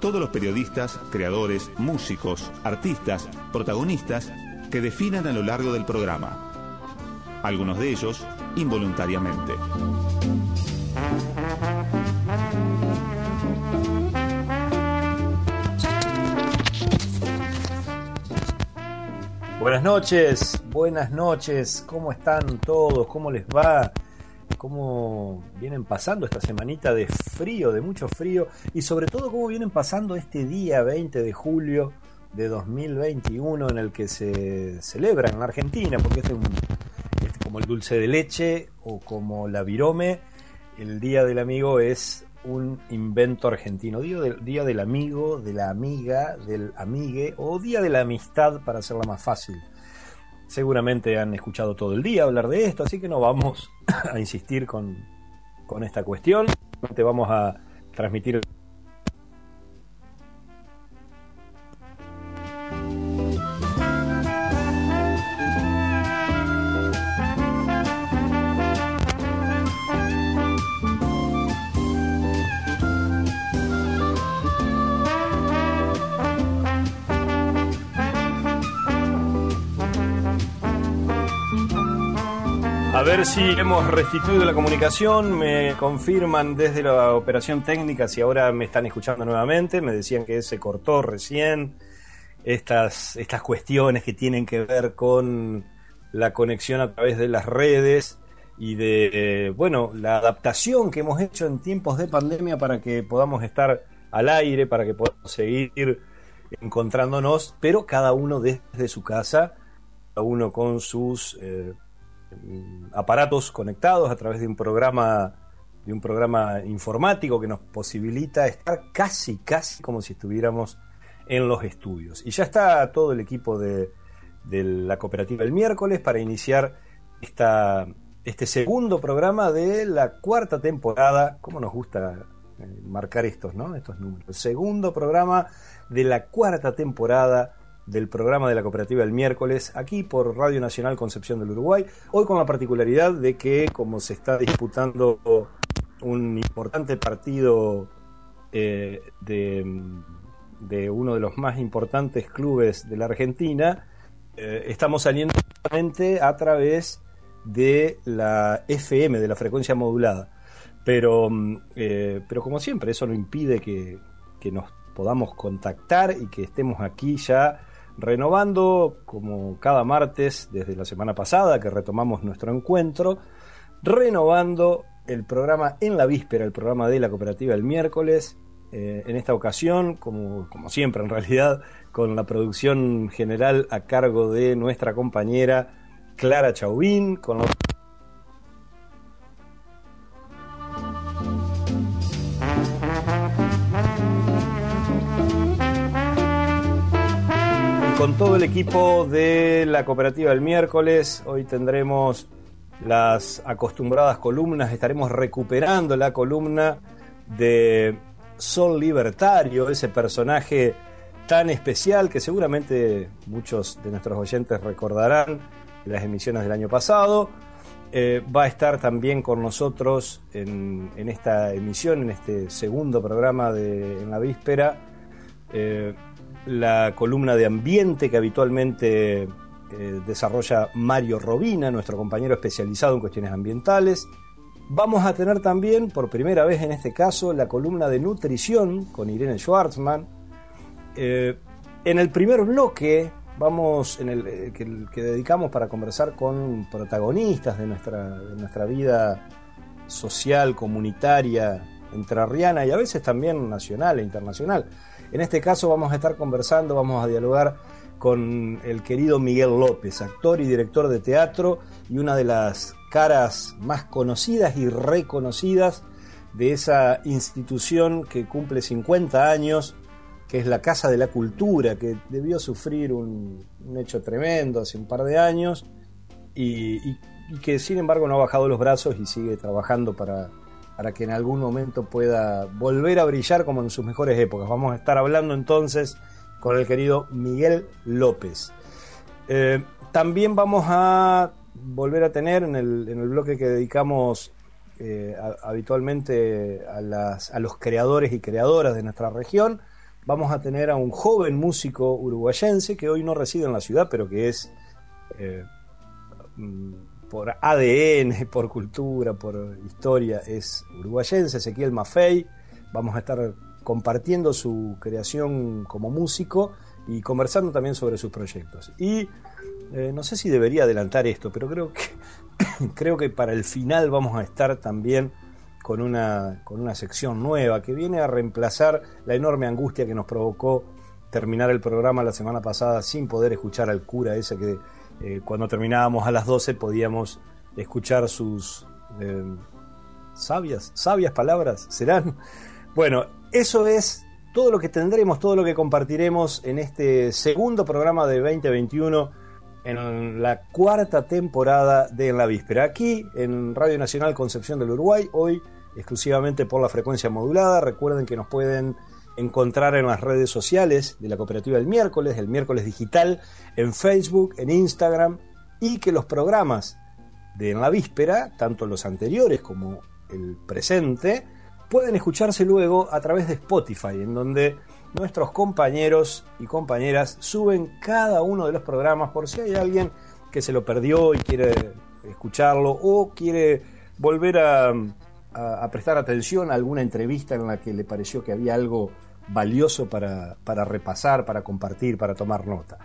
todos los periodistas, creadores, músicos, artistas, protagonistas que definan a lo largo del programa. Algunos de ellos involuntariamente. Buenas noches, buenas noches, ¿cómo están todos? ¿Cómo les va? ¿Cómo vienen pasando esta semanita de frío, de mucho frío? Y sobre todo, ¿cómo vienen pasando este día 20 de julio de 2021 en el que se celebra en la Argentina? Porque este es, este como el dulce de leche o como la virome, el Día del Amigo es un invento argentino. Día día del amigo, de la amiga, del amigue o día de la amistad para hacerla más fácil. Seguramente han escuchado todo el día hablar de esto, así que no vamos a insistir con, con esta cuestión. Vamos a transmitir A ver si hemos restituido la comunicación, me confirman desde la operación técnica si ahora me están escuchando nuevamente, me decían que se cortó recién estas, estas cuestiones que tienen que ver con la conexión a través de las redes y de, eh, bueno, la adaptación que hemos hecho en tiempos de pandemia para que podamos estar al aire, para que podamos seguir encontrándonos, pero cada uno desde su casa, cada uno con sus... Eh, aparatos conectados a través de un programa de un programa informático que nos posibilita estar casi casi como si estuviéramos en los estudios. Y ya está todo el equipo de, de la cooperativa el miércoles para iniciar esta, este segundo programa de la cuarta temporada. Como nos gusta eh, marcar estos no estos números el segundo programa de la cuarta temporada del programa de la cooperativa el miércoles, aquí por Radio Nacional Concepción del Uruguay. Hoy con la particularidad de que como se está disputando un importante partido eh, de, uno de los más importantes clubes de la Argentina, eh, estamos saliendo a través de la FM, de la frecuencia modulada. Pero, mm, eh, pero como siempre, eso no impide que, que nos podamos contactar y que estemos aquí ya renovando como cada martes desde la semana pasada que retomamos nuestro encuentro, renovando el programa en la víspera, el programa de la cooperativa el miércoles, eh, en esta ocasión, como, como siempre en realidad, con la producción general a cargo de nuestra compañera Clara Chauvin, con los el equipo de la cooperativa el miércoles. Hoy tendremos las acostumbradas columnas, estaremos recuperando la columna de Sol Libertario, ese personaje tan especial que seguramente muchos de nuestros oyentes recordarán de las emisiones del año pasado. Eh, va a estar también con nosotros en, esta emisión, en este segundo programa de En la Víspera. Eh, la columna de ambiente que habitualmente eh, desarrolla Mario Robina, nuestro compañero especializado en cuestiones ambientales. Vamos a tener también, por primera vez en este caso, la columna de nutrición con Irene Schwartzman. Eh, en el primer bloque, vamos, en el eh, que, dedicamos para conversar con protagonistas de nuestra, de nuestra vida social, comunitaria, entrerriana y a veces también nacional e internacional. En este caso vamos a estar conversando, vamos a dialogar con el querido Miguel López, actor y director de teatro y una de las caras más conocidas y reconocidas de esa institución que cumple 50 años que es la Casa de la Cultura, que debió sufrir un, hecho tremendo hace un par de años y, que sin embargo no ha bajado los brazos y sigue trabajando para, para que en algún momento pueda volver a brillar como en sus mejores épocas. Vamos a estar hablando entonces con el querido Miguel López. Eh, también vamos a volver a tener en el, en el bloque que dedicamos eh, habitualmente a, los creadores y creadoras de nuestra región, vamos a tener a un joven músico uruguayense que hoy no reside en la ciudad, pero que es eh, mm, por ADN, por cultura, por historia, es uruguayense, Ezequiel Maffei. Vamos a estar compartiendo su creación como músico y conversando también sobre sus proyectos. Y eh, no sé si debería adelantar esto, pero creo que, creo que para el final vamos a estar también con una, con una sección nueva que viene a reemplazar la enorme angustia que nos provocó terminar el programa la semana pasada sin poder escuchar al cura ese que eh, cuando terminábamos a las 12 podíamos escuchar sus eh, sabias, sabias palabras, serán. Bueno, eso es todo lo que tendremos, todo lo que compartiremos en este segundo programa de 2021 en la cuarta temporada de En la Víspera. Aquí en Radio Nacional Concepción del Uruguay, hoy exclusivamente por la frecuencia modulada. Recuerden que nos pueden encontrar en las redes sociales de la cooperativa del miércoles, el miércoles digital, en Facebook, en Instagram, y que los programas de En la Víspera, tanto los anteriores como el presente, pueden escucharse luego a través de Spotify, en donde nuestros compañeros y compañeras suben cada uno de los programas por si hay alguien que se lo perdió y quiere escucharlo o quiere volver a, prestar atención a alguna entrevista en la que le pareció que había algo valioso para, repasar, para compartir, para tomar nota.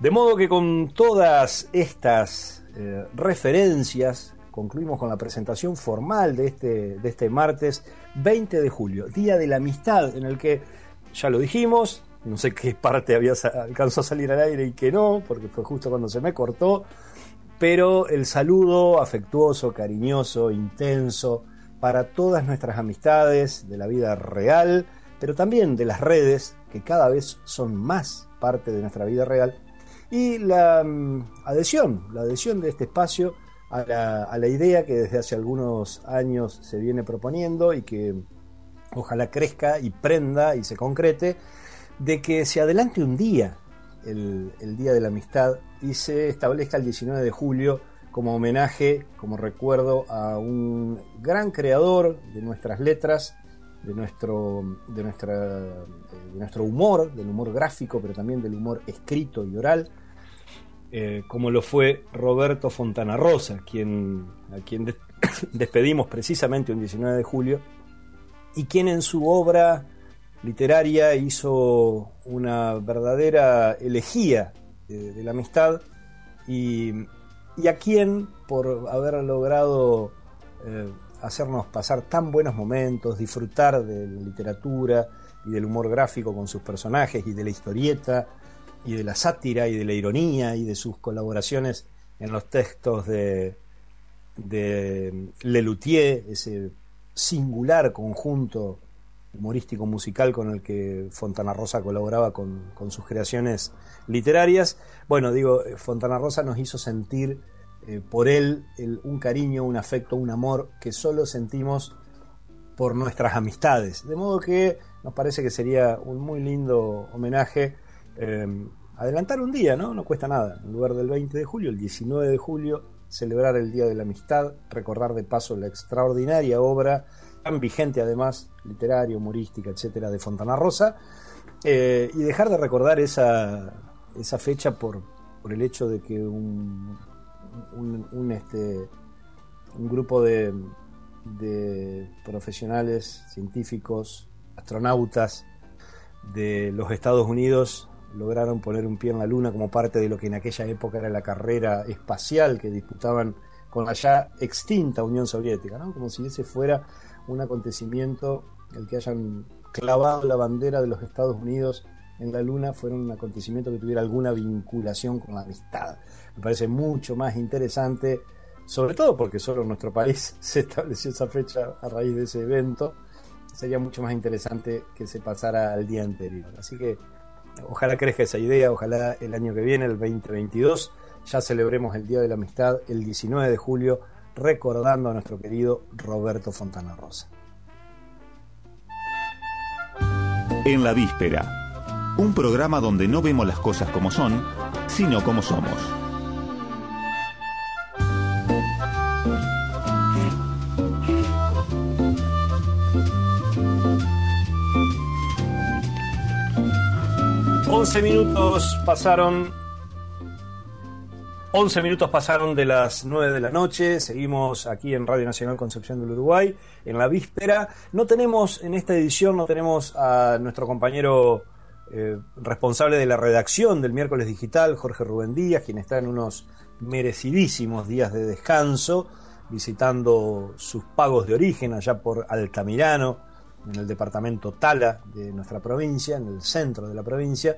De modo que con todas estas eh, referencias concluimos con la presentación formal de este, de este martes 20 de julio, Día de la Amistad, en el que ya lo dijimos, no sé qué parte había alcanzó a salir al aire y qué no, porque fue justo cuando se me cortó, pero el saludo afectuoso, cariñoso, intenso para todas nuestras amistades de la vida real, pero también de las redes, que cada vez son más parte de nuestra vida real, y la mm, adhesión, la adhesión de este espacio a la, a la idea que desde hace algunos años se viene proponiendo y que ojalá crezca y prenda y se concrete, de que se adelante un día, el, Día de la Amistad, y se establezca el 19 de julio como homenaje, como recuerdo a un gran creador de nuestras letras, de nuestro, de, nuestra, de nuestro humor, del humor gráfico, pero también del humor escrito y oral, eh, como lo fue Roberto Fontana Rosa, quien, a quien despedimos precisamente un 19 de julio y quien en su obra literaria hizo una verdadera elegía de, la amistad y, a quien por haber logrado eh, hacernos pasar tan buenos momentos, disfrutar de la literatura y del humor gráfico con sus personajes y de la historieta y de la sátira y de la ironía y de sus colaboraciones en los textos de, de ese singular conjunto humorístico musical con el que Fontana Rosa colaboraba con, sus creaciones literarias. Bueno, digo, Fontana Rosa nos hizo sentir eh, por él un cariño, un afecto, un amor que solo sentimos por nuestras amistades. De modo que nos parece que sería un muy lindo homenaje. Eh, adelantar un día, ¿no? No cuesta nada. En lugar del 20 de julio, el 19 de julio, celebrar el Día de la Amistad, recordar de paso la extraordinaria obra, tan vigente además, literaria, humorística, etcétera, de Fontana Rosa, eh, y dejar de recordar esa, esa fecha por, por el hecho de que un, un, este, un grupo de, de profesionales, científicos, astronautas de los Estados Unidos lograron poner un pie en la Luna como parte de lo que en aquella época era la carrera espacial que disputaban con la ya extinta Unión Soviética, como si ese fuera un acontecimiento, el que hayan clavado la bandera de los Estados Unidos en la Luna fuera un acontecimiento que tuviera alguna vinculación con la amistad. Me parece mucho más interesante, sobre todo porque solo en nuestro país se estableció esa fecha a raíz de ese evento, sería mucho más interesante que se pasara al día anterior. Así que ojalá crezca esa idea, ojalá el año que viene, el 2022, ya celebremos el Día de la Amistad el 19 de julio, recordando a nuestro querido Roberto Fontana Rosa. En la víspera, un programa donde no vemos las cosas como son, sino como somos. 11 minutos pasaron. 11 minutos pasaron de las 9 de la noche. Seguimos aquí en Radio Nacional Concepción del Uruguay, en la víspera. No tenemos, en esta edición, no tenemos a nuestro compañero eh, responsable de la redacción del miércoles digital, Jorge Rubén Díaz, quien está en unos merecidísimos días de descanso, visitando sus pagos de origen allá por Altamirano en el departamento Tala de nuestra provincia, en el centro de la provincia.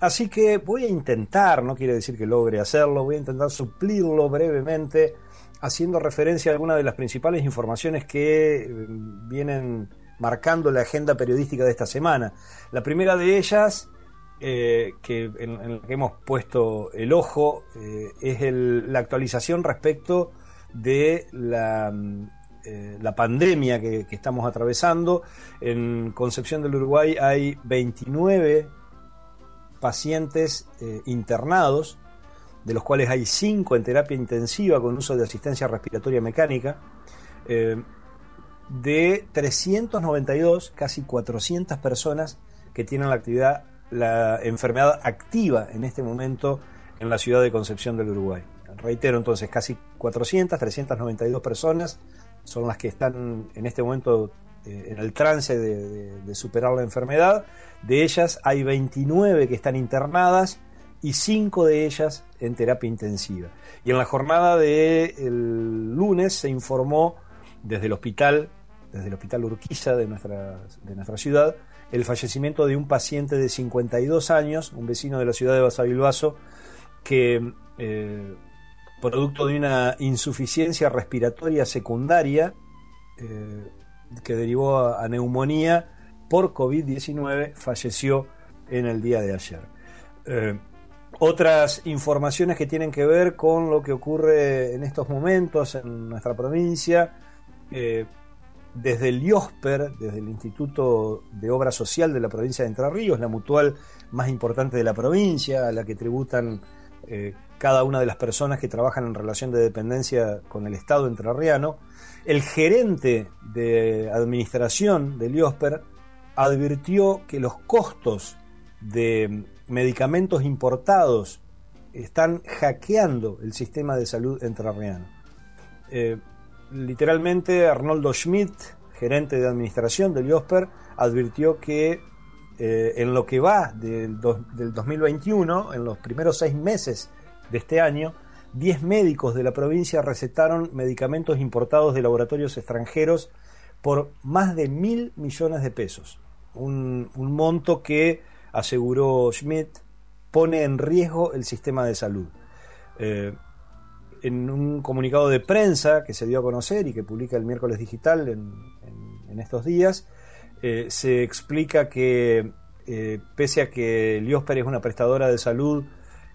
Así que voy a intentar, no quiere decir que logre hacerlo, voy a intentar suplirlo brevemente haciendo referencia a algunas de las principales informaciones que eh, vienen marcando la agenda periodística de esta semana. La primera de ellas, eh, que en, la que hemos puesto el ojo, eh, es la actualización respecto de la eh, la pandemia que, estamos atravesando. En Concepción del Uruguay hay 29 pacientes eh, internados, de los cuales hay 5 en terapia intensiva con uso de asistencia respiratoria mecánica. Eh, de 392, casi 400 personas que tienen la actividad, la enfermedad activa en este momento en la ciudad de Concepción del Uruguay. Reitero entonces, casi 400, 392 personas son las que están en este momento eh, en el trance de, superar la enfermedad. De ellas hay 29 que están internadas y 5 de ellas en terapia intensiva. Y en la jornada del lunes se informó desde el hospital, desde el hospital Urquiza de nuestra, de nuestra ciudad, el fallecimiento de un paciente de 52 años, un vecino de la ciudad de Basavilbaso, que eh, producto de una insuficiencia respiratoria secundaria eh, que derivó a, neumonía por COVID-19, falleció en el día de ayer. Eh, otras informaciones que tienen que ver con lo que ocurre en estos momentos en nuestra provincia, eh, desde el IOSPER, desde el Instituto de Obra Social de la provincia de Entre Ríos, la mutual más importante de la provincia, a la que tributan cada una de las personas que trabajan en relación de dependencia con el Estado entrerriano, el gerente de administración del IOSPER advirtió que los costos de medicamentos importados están hackeando el sistema de salud entrerriano. Eh, literalmente, Arnoldo Schmidt, gerente de administración del IOSPER, advirtió que eh, en lo que va del, del 2021, en los primeros seis meses de este año, 10 médicos de la provincia recetaron medicamentos importados de laboratorios extranjeros por más de mil millones de pesos. Un, monto que, aseguró Schmidt, pone en riesgo el sistema de salud. Eh, en un comunicado de prensa que se dio a conocer y que publica el miércoles digital en, estos días, eh, se explica que eh, pese a que Liosper es una prestadora de salud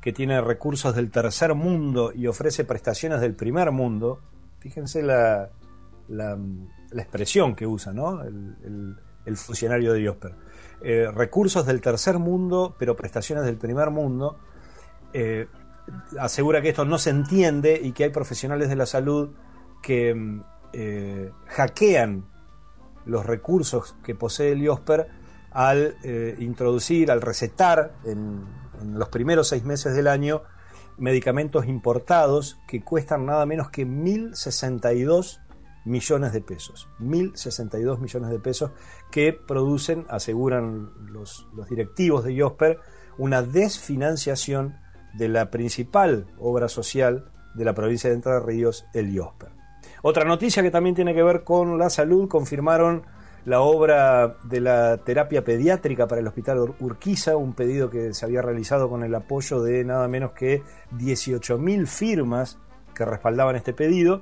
que tiene recursos del tercer mundo y ofrece prestaciones del primer mundo, fíjense la, la, expresión que usa ¿no? el, funcionario de Diosper. Eh, recursos del tercer mundo, pero prestaciones del primer mundo. Eh, asegura que esto no se entiende y que hay profesionales de la salud que eh, hackean los recursos que posee el IOSPER al introducir, al recetar en, en los primeros seis meses del año medicamentos importados que cuestan nada menos que 1.062 millones de pesos. 1.062 millones de pesos que producen, aseguran los, directivos de IOSPER, una desfinanciación de la principal obra social de la provincia de Entre Ríos, el IOSPER. Otra noticia que también tiene que ver con la salud, confirmaron la obra de la terapia pediátrica para el Hospital Urquiza, un pedido que se había realizado con el apoyo de nada menos que 18.000 firmas que respaldaban este pedido.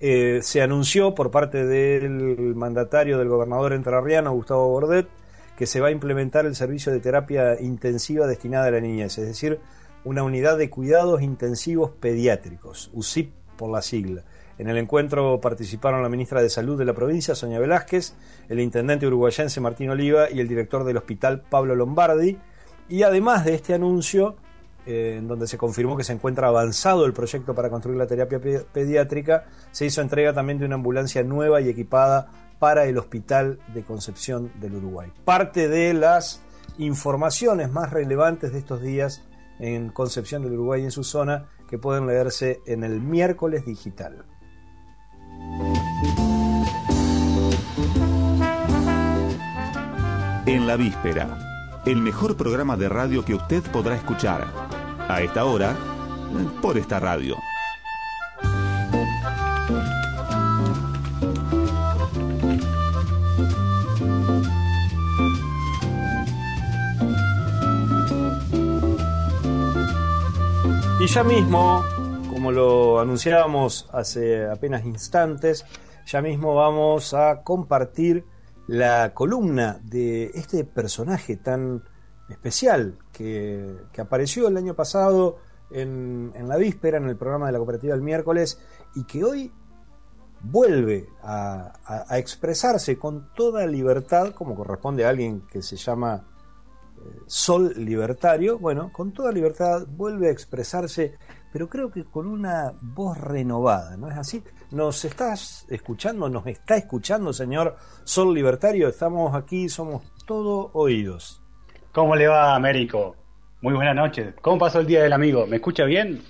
eh, se anunció por parte del mandatario del gobernador entrerriano, Gustavo Bordet, que se va a implementar el servicio de terapia intensiva destinada a la niñez, es decir, una unidad de cuidados intensivos pediátricos, UCIP por la sigla. En el encuentro participaron la ministra de Salud de la provincia, Sonia Velázquez, el intendente uruguayense Martín Oliva y el director del hospital, Pablo Lombardi. Y además de este anuncio, eh, en donde se confirmó que se encuentra avanzado el proyecto para construir la terapia pediátrica, se hizo entrega también de una ambulancia nueva y equipada para el Hospital de Concepción del Uruguay. Parte de las informaciones más relevantes de estos días en Concepción del Uruguay y en su zona que pueden leerse en el miércoles digital. En la víspera, el mejor programa de radio que usted podrá escuchar. A esta hora, por esta radio. Y ya mismo, como lo anunciábamos hace apenas instantes, ya mismo vamos a compartir la columna de este personaje tan especial que, apareció el año pasado en, la víspera, en el programa de la cooperativa el miércoles, y que hoy vuelve a, a expresarse con toda libertad, como corresponde a alguien que se llama sol libertario, bueno, con toda libertad vuelve a expresarse, pero creo que con una voz renovada, ¿no es así? ¿Nos estás escuchando? ¿Nos está escuchando, señor Sol Libertario? Estamos aquí, somos todo oídos. ¿Cómo le va, Américo? Muy buenas noches. ¿Cómo pasó el Día del Amigo? ¿Me escucha bien?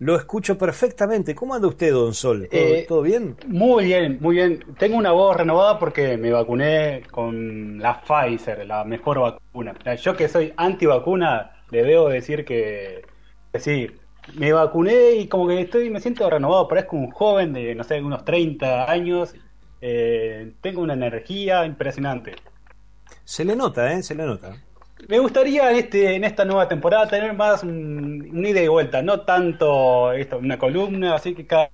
Lo escucho perfectamente. ¿Cómo anda usted, don Sol? ¿Todo, eh, bien? Muy bien, muy bien. Tengo una voz renovada porque me vacuné con la Pfizer, la mejor vacuna. Yo que soy antivacuna, le debo decir que, sí, me vacuné y como que estoy, me siento renovado. Parezco un joven de, no sé, unos 30 años. Eh, tengo una energía impresionante. Se le nota, ¿eh? Se le nota. Me gustaría en, este, en esta nueva temporada tener más un, un ida y vuelta, no tanto esto, una columna, así que cada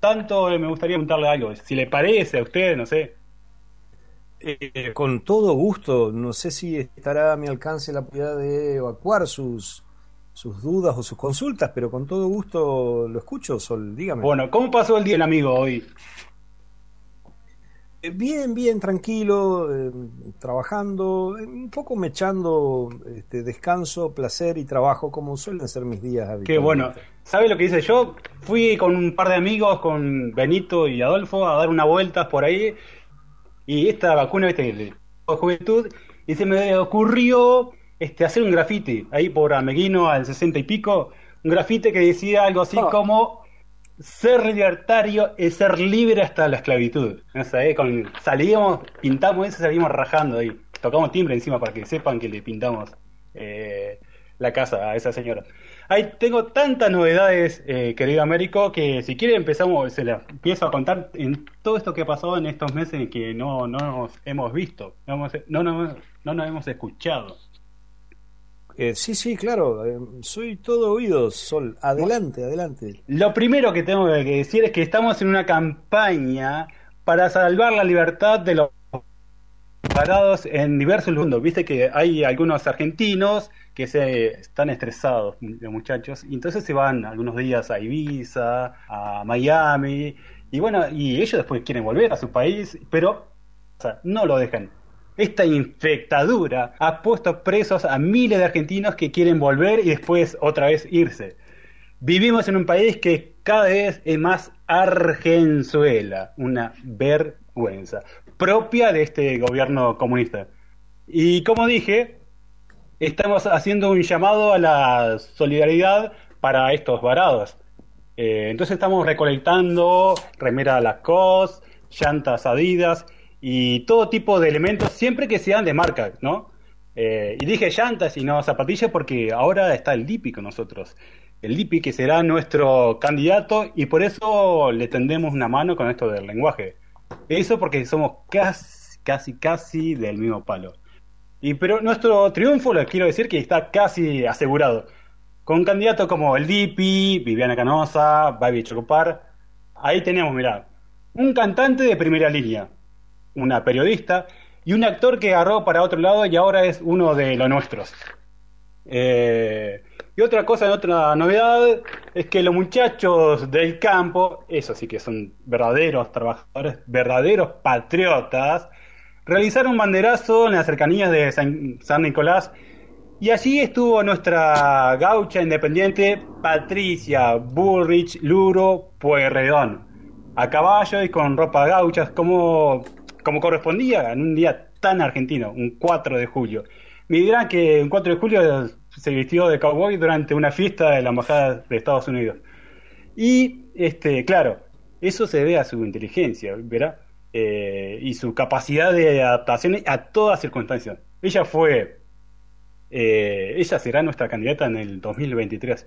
tanto me gustaría preguntarle algo, si le parece a usted, no sé. Eh, con todo gusto, no sé si estará a mi alcance la posibilidad de evacuar sus, sus dudas o sus consultas, pero con todo gusto lo escucho, Sol, dígame. Bueno, ¿cómo pasó el día el amigo hoy? Eh, bien, bien, tranquilo, eh, trabajando, eh, un poco mechando este, descanso, placer y trabajo, como suelen ser mis días habituales. Qué bueno. ¿Sabe lo que hice yo? Fui con un par de amigos, con Benito y Adolfo, a dar unas vueltas por ahí. Y esta vacuna, viste, de juventud, y se me ocurrió este, hacer un grafiti ahí por Ameguino al sesenta y pico. Un grafite que decía algo así ah. como ser libertario es ser libre hasta la esclavitud. No sé, con, salíamos, pintamos eso y salimos rajando ahí. Tocamos timbre encima para que sepan que le pintamos eh, la casa a esa señora. Ahí tengo tantas novedades, eh, querido Américo, que si quiere empezamos, se las empiezo a contar en todo esto que ha pasado en estos meses que no, no nos hemos visto, no, no, no, no nos hemos escuchado. Eh, sí, sí, claro, eh, soy todo oídos, Sol. Adelante, adelante. Lo primero que tengo que decir es que estamos en una campaña para salvar la libertad de los parados en diversos mundos. Viste que hay algunos argentinos que se están estresados, los muchachos, y entonces se van algunos días a Ibiza, a Miami, y bueno, y ellos después quieren volver a su país, pero no lo dejan. Esta infectadura ha puesto presos a miles de argentinos que quieren volver y después otra vez irse. Vivimos en un país que cada vez es más Argenzuela, una vergüenza propia de este gobierno comunista. Y como dije, estamos haciendo un llamado a la solidaridad para estos varados. Eh, entonces estamos recolectando remera Lacoste, llantas Adidas y todo tipo de elementos, siempre que sean de marca, ¿no? Eh, y dije llantas y no zapatillas porque ahora está el Dipi con nosotros. El Dipi que será nuestro candidato y por eso le tendemos una mano con esto del lenguaje. Eso porque somos casi, casi, casi del mismo palo. Y pero nuestro triunfo, les quiero decir que está casi asegurado. Con candidatos como el Dipi, Viviana Canosa, Baby Chocopar, ahí tenemos, mirá, un cantante de primera línea, una periodista y un actor que agarró para otro lado y ahora es uno de los nuestros. Eh, y otra cosa, otra novedad, es que los muchachos del campo, eso sí que son verdaderos trabajadores, verdaderos patriotas, realizaron un banderazo en las cercanías de San, San Nicolás y allí estuvo nuestra gaucha independiente Patricia Bullrich Luro Pueyrredón, a caballo y con ropa gauchas como, como correspondía en un día tan argentino, un 4 de julio. Me dirán que un 4 de julio se vistió de cowboy durante una fiesta de la embajada de Estados Unidos. Y, este, claro, eso se ve a su inteligencia, ¿verdad? Eh, y su capacidad de adaptación a todas circunstancias. Ella fue, eh, ella será nuestra candidata en el 2023.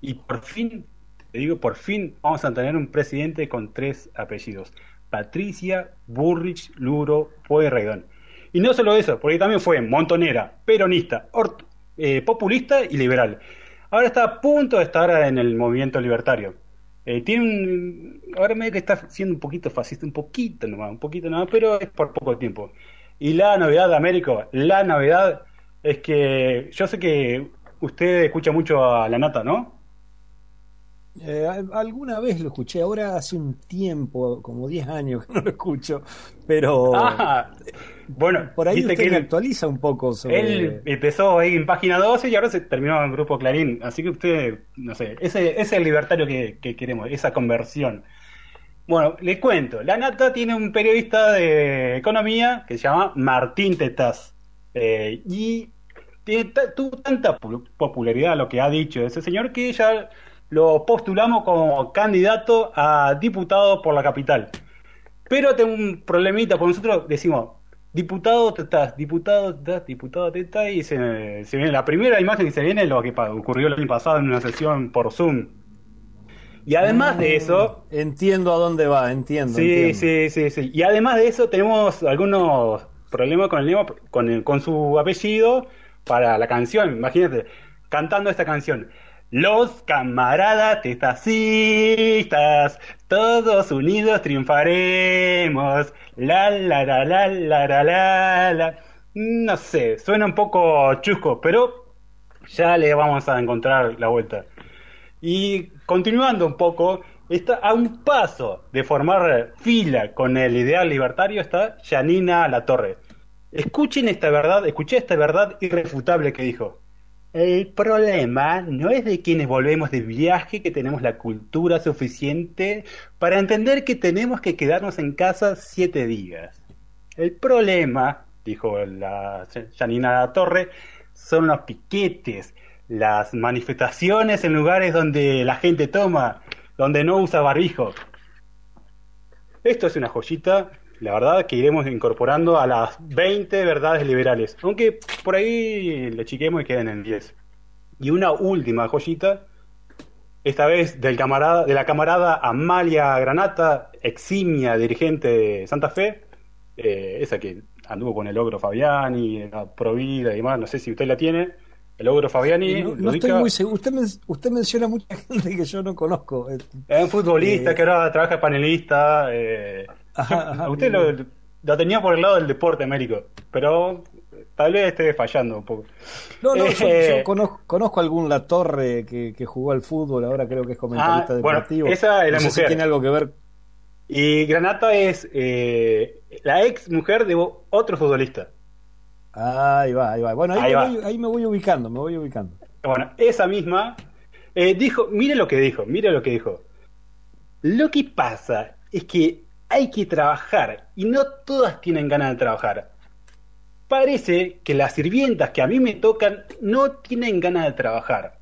Y por fin, te digo, por fin vamos a tener un presidente con tres apellidos. Patricia Burrich Luro Pueyrredón. Y no solo eso, porque también fue montonera, peronista, eh, populista y liberal. Ahora está a punto de estar en el movimiento libertario. Eh, tiene un. Ahora medio que está siendo un poquito fascista, un poquito nomás, un poquito nomás, pero es por poco tiempo. Y la novedad Américo, la novedad es que yo sé que usted escucha mucho a la nata, ¿no? Eh, alguna vez lo escuché, ahora hace un tiempo, como 10 años que no lo escucho, pero ah, bueno, por ahí usted que actualiza un poco sobre... Él empezó ahí en página 12 y ahora se terminó en Grupo Clarín, así que usted, no sé, ese, es el libertario que, queremos, esa conversión. Bueno, le cuento, la Nata tiene un periodista de economía que se llama Martín Tetaz eh, y tiene tuvo tanta popularidad lo que ha dicho ese señor que ya lo postulamos como candidato a diputado por la capital. Pero tengo un problemita, porque nosotros decimos, diputado te estás, diputado te estás, diputado te estás, y se, viene la primera imagen que se viene lo que ocurrió el año pasado en una sesión por Zoom. Y además de eso... Mm, entiendo a dónde va, entiendo. Sí, sí, sí, sí. Y además de eso tenemos algunos problemas con el con, con su apellido para la canción. Imagínate, cantando esta canción. Los camaradas testacistas, todos unidos triunfaremos. La la la la la la la la. No sé, suena un poco chusco, pero ya le vamos a encontrar la vuelta. Y continuando un poco, está a un paso de formar fila con el ideal libertario está Janina Latorre. Escuchen esta verdad, escuché esta verdad irrefutable que dijo. El problema no es de quienes volvemos de viaje que tenemos la cultura suficiente para entender que tenemos que quedarnos en casa siete días. El problema, dijo la Janina Torre, son los piquetes, las manifestaciones en lugares donde la gente toma, donde no usa barbijo. Esto es una joyita la verdad que iremos incorporando a las 20 verdades liberales, aunque por ahí le chiquemos y queden en 10. Y una última joyita, esta vez del camarada, de la camarada Amalia Granata, eximia dirigente de Santa Fe, eh, esa que anduvo con el ogro Fabiani, la Provida y demás, no sé si usted la tiene. El ogro Fabiani. No, estoy muy seguro. Usted, usted menciona mucha gente que yo no conozco. Es un futbolista eh, que ahora trabaja panelista. Eh, usted lo, tenía por el lado del deporte, Américo, pero tal vez esté fallando un poco. No, no, yo, eh, conozco, algún La Torre que, jugó al fútbol, ahora creo que es comentarista ah, deportivo. esa es la mujer. tiene algo que ver. Y Granata es eh, la ex mujer de otro futbolista. Ahí va, ahí va. Bueno, ahí, me, Voy, ahí me voy ubicando, me voy ubicando. Bueno, esa misma eh, dijo, mire lo que dijo, mire lo que dijo. Lo que pasa es que hay que trabajar y no todas tienen ganas de trabajar. Parece que las sirvientas que a mí me tocan no tienen ganas de trabajar.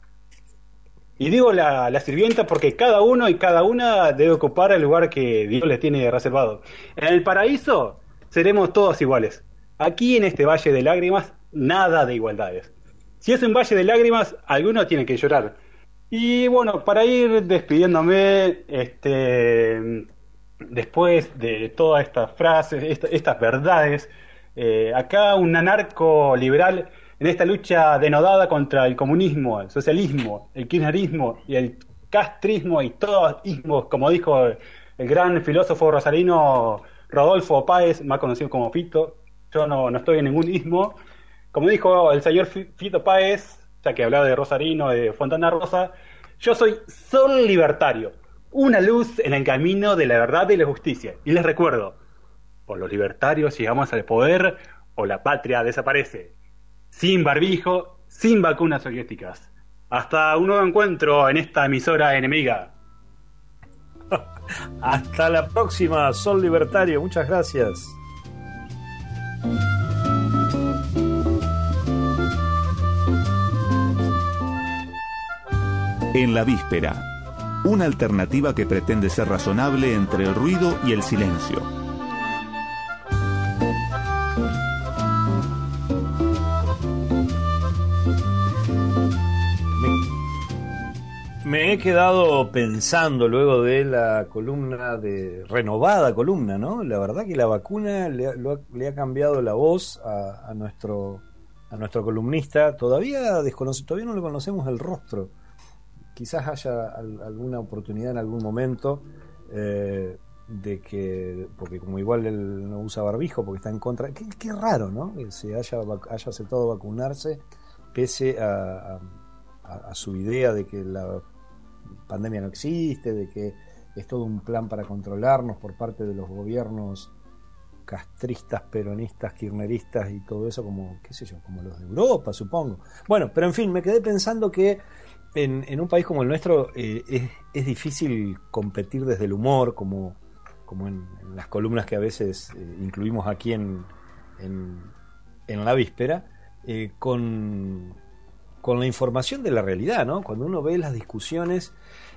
Y digo la, la sirvienta porque cada uno y cada una debe ocupar el lugar que Dios les tiene reservado. En el paraíso seremos todos iguales. Aquí en este valle de lágrimas, nada de igualdades. Si es un valle de lágrimas, alguno tiene que llorar. Y bueno, para ir despidiéndome, este, después de todas estas frases, estas verdades, eh, acá un anarco liberal en esta lucha denodada contra el comunismo, el socialismo, el kirchnerismo y el castrismo y todos ismos, como dijo el gran filósofo rosarino Rodolfo Páez, más conocido como Fito. Yo no, no estoy en ningún ismo. Como dijo el señor Fito Páez, ya que hablaba de Rosarino, de Fontana Rosa, yo soy sol libertario, una luz en el camino de la verdad y la justicia. Y les recuerdo, por los libertarios llegamos al poder o la patria desaparece. Sin barbijo, sin vacunas soviéticas. Hasta un nuevo encuentro en esta emisora enemiga. Hasta la próxima, Sol Libertario. Muchas gracias. En la víspera, una alternativa que pretende ser razonable entre el ruido y el silencio. Me he quedado pensando luego de la columna de renovada columna, ¿no? La verdad que la vacuna le, ha, cambiado la voz a, nuestro a nuestro columnista. Todavía desconoce, todavía no le conocemos el rostro quizás haya alguna oportunidad en algún momento eh, de que, porque como igual él no usa barbijo porque está en contra, qué, raro, ¿no? Que se haya, haya aceptado vacunarse pese a, su idea de que la pandemia no existe, de que es todo un plan para controlarnos por parte de los gobiernos castristas, peronistas, kirneristas y todo eso, como, qué sé yo, como los de Europa, supongo. Bueno, pero en fin, me quedé pensando que en, un país como el nuestro eh, es, difícil competir desde el humor, como, como en, las columnas que a veces eh, incluimos aquí en, en, la víspera, eh, con, con, la información de la realidad, ¿no? Cuando uno ve las discusiones,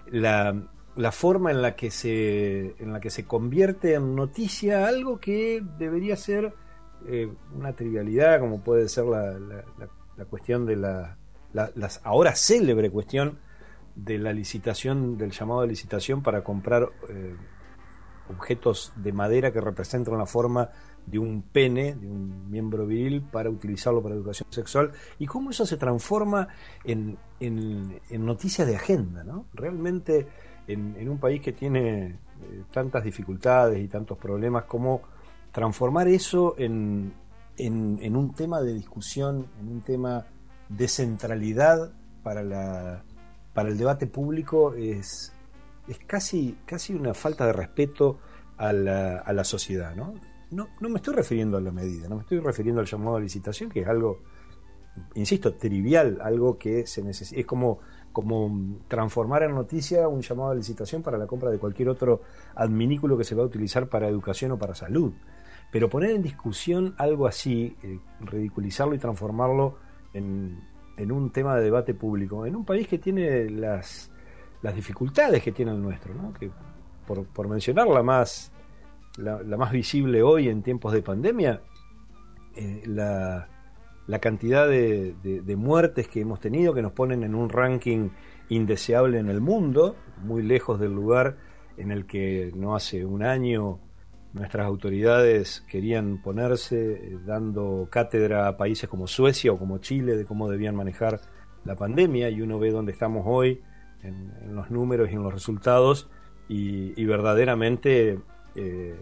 la, la forma en la, que se, en la que se convierte en noticia algo que debería ser una trivialidad, como puede ser la, la cuestión de la la ahora célebre cuestión de la licitación, del llamado de licitación para comprar eh, objetos de madera que representan la forma de un pene, de un miembro viril, para utilizarlo para educación sexual, y cómo eso se transforma en, en, noticias de agenda, ¿no? Realmente en, un país que tiene eh, tantas dificultades y tantos problemas, cómo transformar eso en, en un tema de discusión, en un tema de centralidad para, la, para el debate público es, es casi, casi una falta de respeto a la, a la sociedad. ¿no? No, no me estoy refiriendo a la medida, no me estoy refiriendo al llamado a licitación, que es algo, insisto, trivial, algo que se necesita. Es como, como transformar en noticia un llamado a licitación para la compra de cualquier otro adminículo que se va a utilizar para educación o para salud. Pero poner en discusión algo así, eh, ridiculizarlo y transformarlo en, un tema de debate público, en un país que tiene las, las dificultades que tiene el nuestro, ¿no? que por, por mencionar la más, la, más visible hoy en tiempos de pandemia, eh, la, la, cantidad de, de, muertes que hemos tenido que nos ponen en un ranking indeseable en el mundo, muy lejos del lugar en el que no hace un año nuestras autoridades querían ponerse eh, dando cátedra a países como Suecia o como Chile de cómo debían manejar la pandemia y uno ve dónde estamos hoy en, los números y en los resultados y, verdaderamente eh,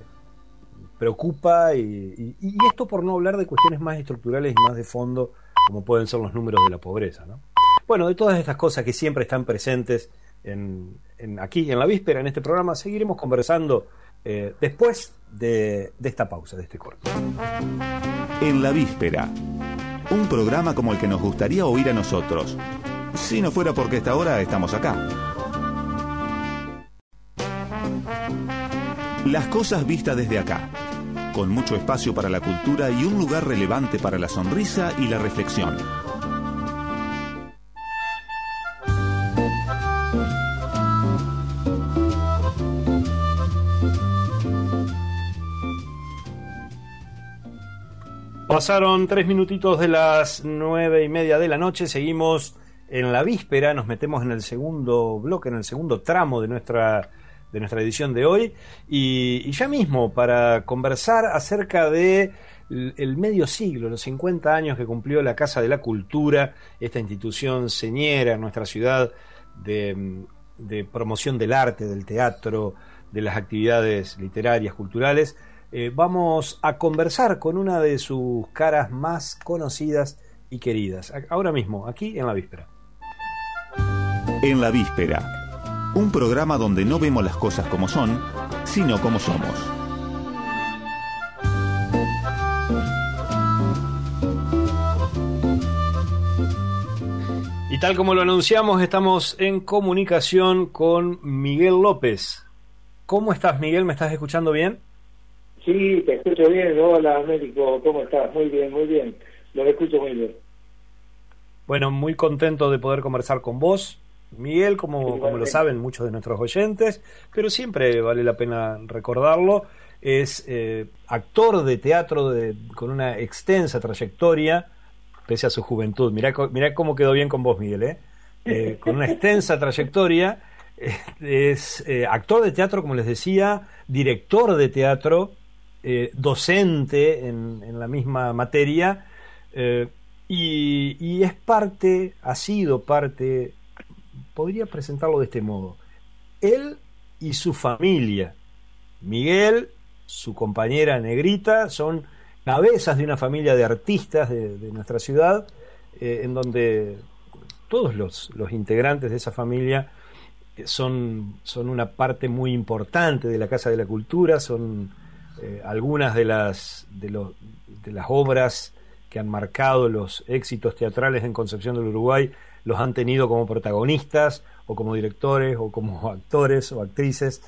preocupa y, esto por no hablar de cuestiones más estructurales y más de fondo como pueden ser los números de la pobreza. ¿no? Bueno, de todas estas cosas que siempre están presentes en, aquí en la víspera, en este programa, seguiremos conversando eh, después de, de esta pausa, de este corte. En la víspera, un programa como el que nos gustaría oír a nosotros, si no fuera porque esta hora estamos acá. Las cosas vistas desde acá, con mucho espacio para la cultura y un lugar relevante para la sonrisa y la reflexión. Pasaron tres minutitos de las nueve y media de la noche, seguimos en la víspera, nos metemos en el segundo bloque, en el segundo tramo de nuestra, de nuestra edición de hoy, y, ya mismo para conversar acerca de el medio siglo, los 50 años que cumplió la Casa de la Cultura, esta institución señera en nuestra ciudad de, de promoción del arte, del teatro, de las actividades literarias, culturales, eh, vamos a conversar con una de sus caras más conocidas y queridas, ahora mismo, aquí en la víspera. En la víspera, un programa donde no vemos las cosas como son, sino como somos. Y tal como lo anunciamos, estamos en comunicación con Miguel López. ¿Cómo estás, Miguel? ¿Me estás escuchando bien? Sí, te escucho bien. Hola, Américo. ¿Cómo estás? Muy bien, muy bien. Lo escucho muy bien. Bueno, muy contento de poder conversar con vos. Miguel, como, como lo saben muchos de nuestros oyentes, pero siempre vale la pena recordarlo, es eh, actor de teatro de, con una extensa trayectoria, pese a su juventud. Mirá, mirá cómo quedó bien con vos, Miguel, ¿eh? eh con una extensa trayectoria, eh, es actor de teatro, como les decía, director de teatro, docente en, en, la misma materia, y, y es parte, ha sido parte podría presentarlo de este modo. Él y su familia, Miguel, su compañera Negrita, son cabezas de una familia de artistas de, nuestra ciudad, eh, en donde todos los, integrantes de esa familia eh, son, son, una parte muy importante de la Casa de la Cultura, son eh, algunas de las, de, de las obras que han marcado los éxitos teatrales en Concepción del Uruguay los han tenido como protagonistas o como directores o como actores o actrices.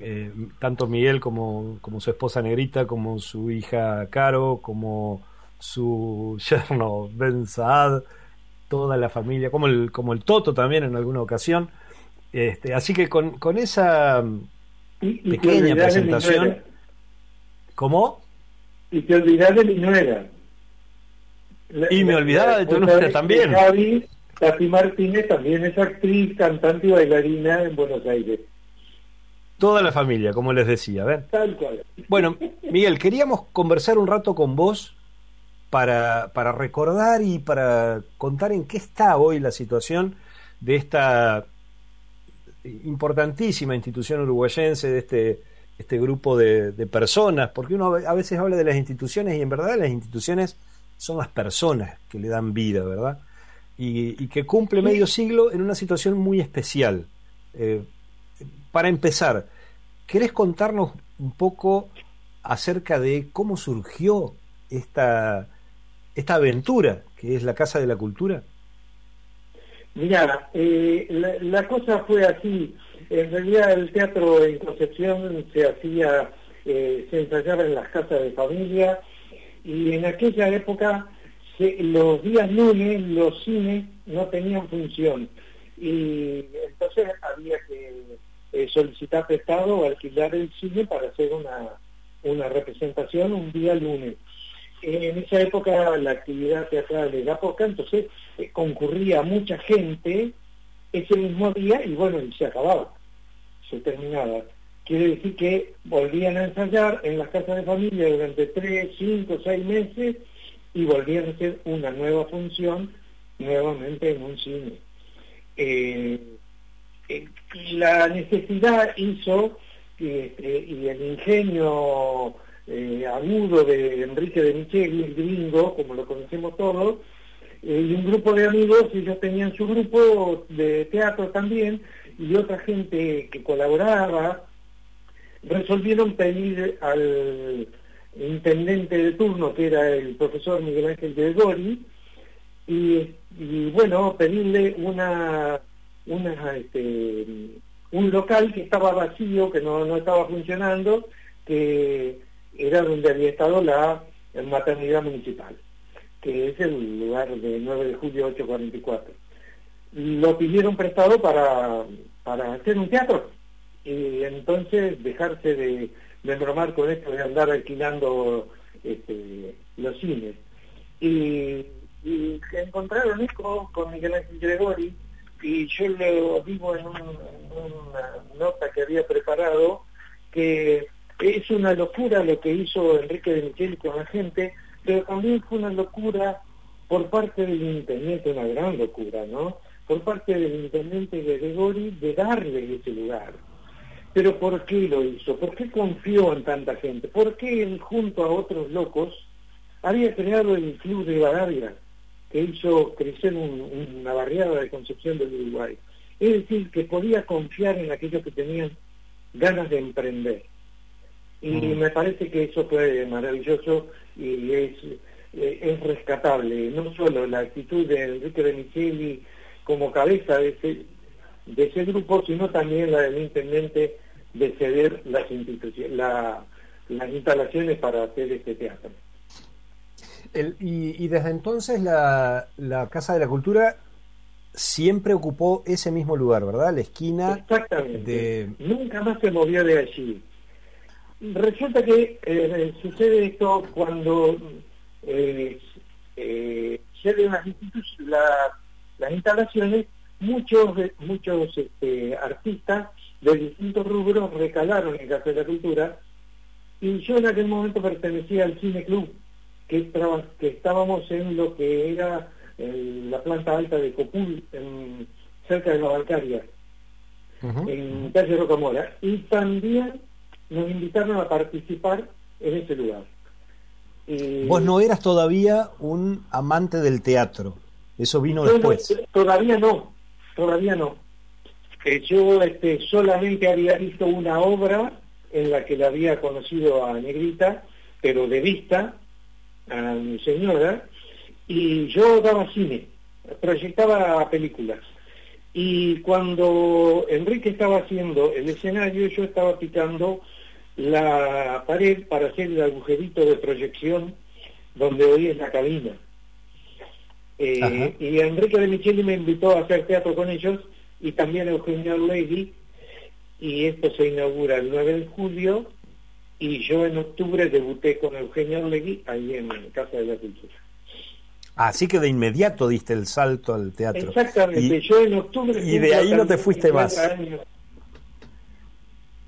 Eh, tanto Miguel como, como, su esposa Negrita, como su hija Caro, como su yerno Ben Saad, toda la familia, como el, como el Toto también en alguna ocasión. Este, así que con, con esa pequeña presentación. ¿Cómo? Y te olvidás de mi nuera. y me olvidaba de tu nuera también. Tati Martínez también es actriz, cantante y bailarina en Buenos Aires. Toda la familia, como les decía. Tal cual. Bueno, Miguel, queríamos conversar un rato con vos para, para recordar y para contar en qué está hoy la situación de esta importantísima institución uruguayense, de este, este grupo de, de, personas, porque uno a veces habla de las instituciones y en verdad las instituciones son las personas que le dan vida, ¿verdad? y, que cumple medio siglo en una situación muy especial. Eh, para empezar, ¿querés contarnos un poco acerca de cómo surgió esta, esta aventura que es la Casa de la Cultura? Mira, eh, la, cosa fue así. En realidad el teatro en Concepción se hacía, eh, se ensayaba en las casas de familia y en aquella época los días lunes los cines no tenían función y entonces había que eh, solicitar prestado o alquilar el cine para hacer una, una representación un día lunes. En esa época la actividad teatral era poca, entonces eh, concurría mucha gente ese mismo día y bueno, se acababa, se terminaba. Quiere decir que volvían a ensayar en las casas de familia durante tres, cinco, seis meses y volvían a hacer una nueva función nuevamente en un cine. Eh, eh, la necesidad hizo este, y el ingenio eh, agudo de Enrique de Micheli, el gringo, como lo conocemos todos, y un grupo de amigos, ellos tenían su grupo de teatro también, y otra gente que colaboraba, resolvieron pedir al intendente de turno, que era el profesor Miguel Ángel Gregori, y, y bueno, pedirle una, una este, un local que estaba vacío, que no, no estaba funcionando, que era donde había estado la maternidad municipal, que es el lugar de 9 de julio 844. Lo pidieron prestado para, para hacer un teatro y entonces dejarse de de bromar con esto de andar alquilando este, los cines. Y, y encontraron esto con Miguel Ángel Gregori y yo lo digo en, una nota que había preparado que es una locura lo que hizo Enrique de Micheli con la gente, pero también fue una locura por parte del intendente, una gran locura, ¿no? Por parte del intendente Gregori de darle ese lugar Pero ¿por qué lo hizo? ¿Por qué confió en tanta gente? ¿Por qué él, junto a otros locos, había creado el Club de Badavia, que hizo crecer una barriada de Concepción del Uruguay? Es decir, que podía confiar en aquellos que tenían ganas de emprender. Y mm. me parece que eso fue maravilloso y es, eh, es rescatable, no solo la actitud de Enrique de Micheli como cabeza de ese, de ese grupo, sino también la del intendente de ceder las, instituciones, las instalaciones para hacer este teatro. y, desde entonces la, la Casa de la Cultura siempre ocupó ese mismo lugar, ¿verdad? La esquina. Exactamente. Nunca más se movió de allí. Resulta que eh, sucede esto cuando eh, eh, las, las instalaciones, muchos muchos este, artistas de distintos rubros recalaron en Casa de la Cultura y yo en aquel momento pertenecía al Cine Club, que, que estábamos en lo que era la planta alta de Copul, en, cerca de la Bancaria, en calle Rocamora, y también nos invitaron a participar en ese lugar. Vos no eras todavía un amante del teatro, eso vino después. todavía no, todavía no. Eh, yo este, solamente había visto una obra en la que la había conocido a Negrita, pero de vista, a mi señora, y yo daba cine, proyectaba películas. Y cuando Enrique estaba haciendo el escenario, yo estaba picando la pared para hacer el agujerito de proyección donde hoy es la cabina. Eh, y Enrique de Micheli me invitó a hacer teatro con ellos y también Eugenio Legui y esto se inaugura el 9 de julio y yo en octubre debuté con Eugenio Legui ahí en Casa de la Cultura. Así que de inmediato diste el salto al teatro. Exactamente, yo en octubre... Y de ahí no te fuiste más.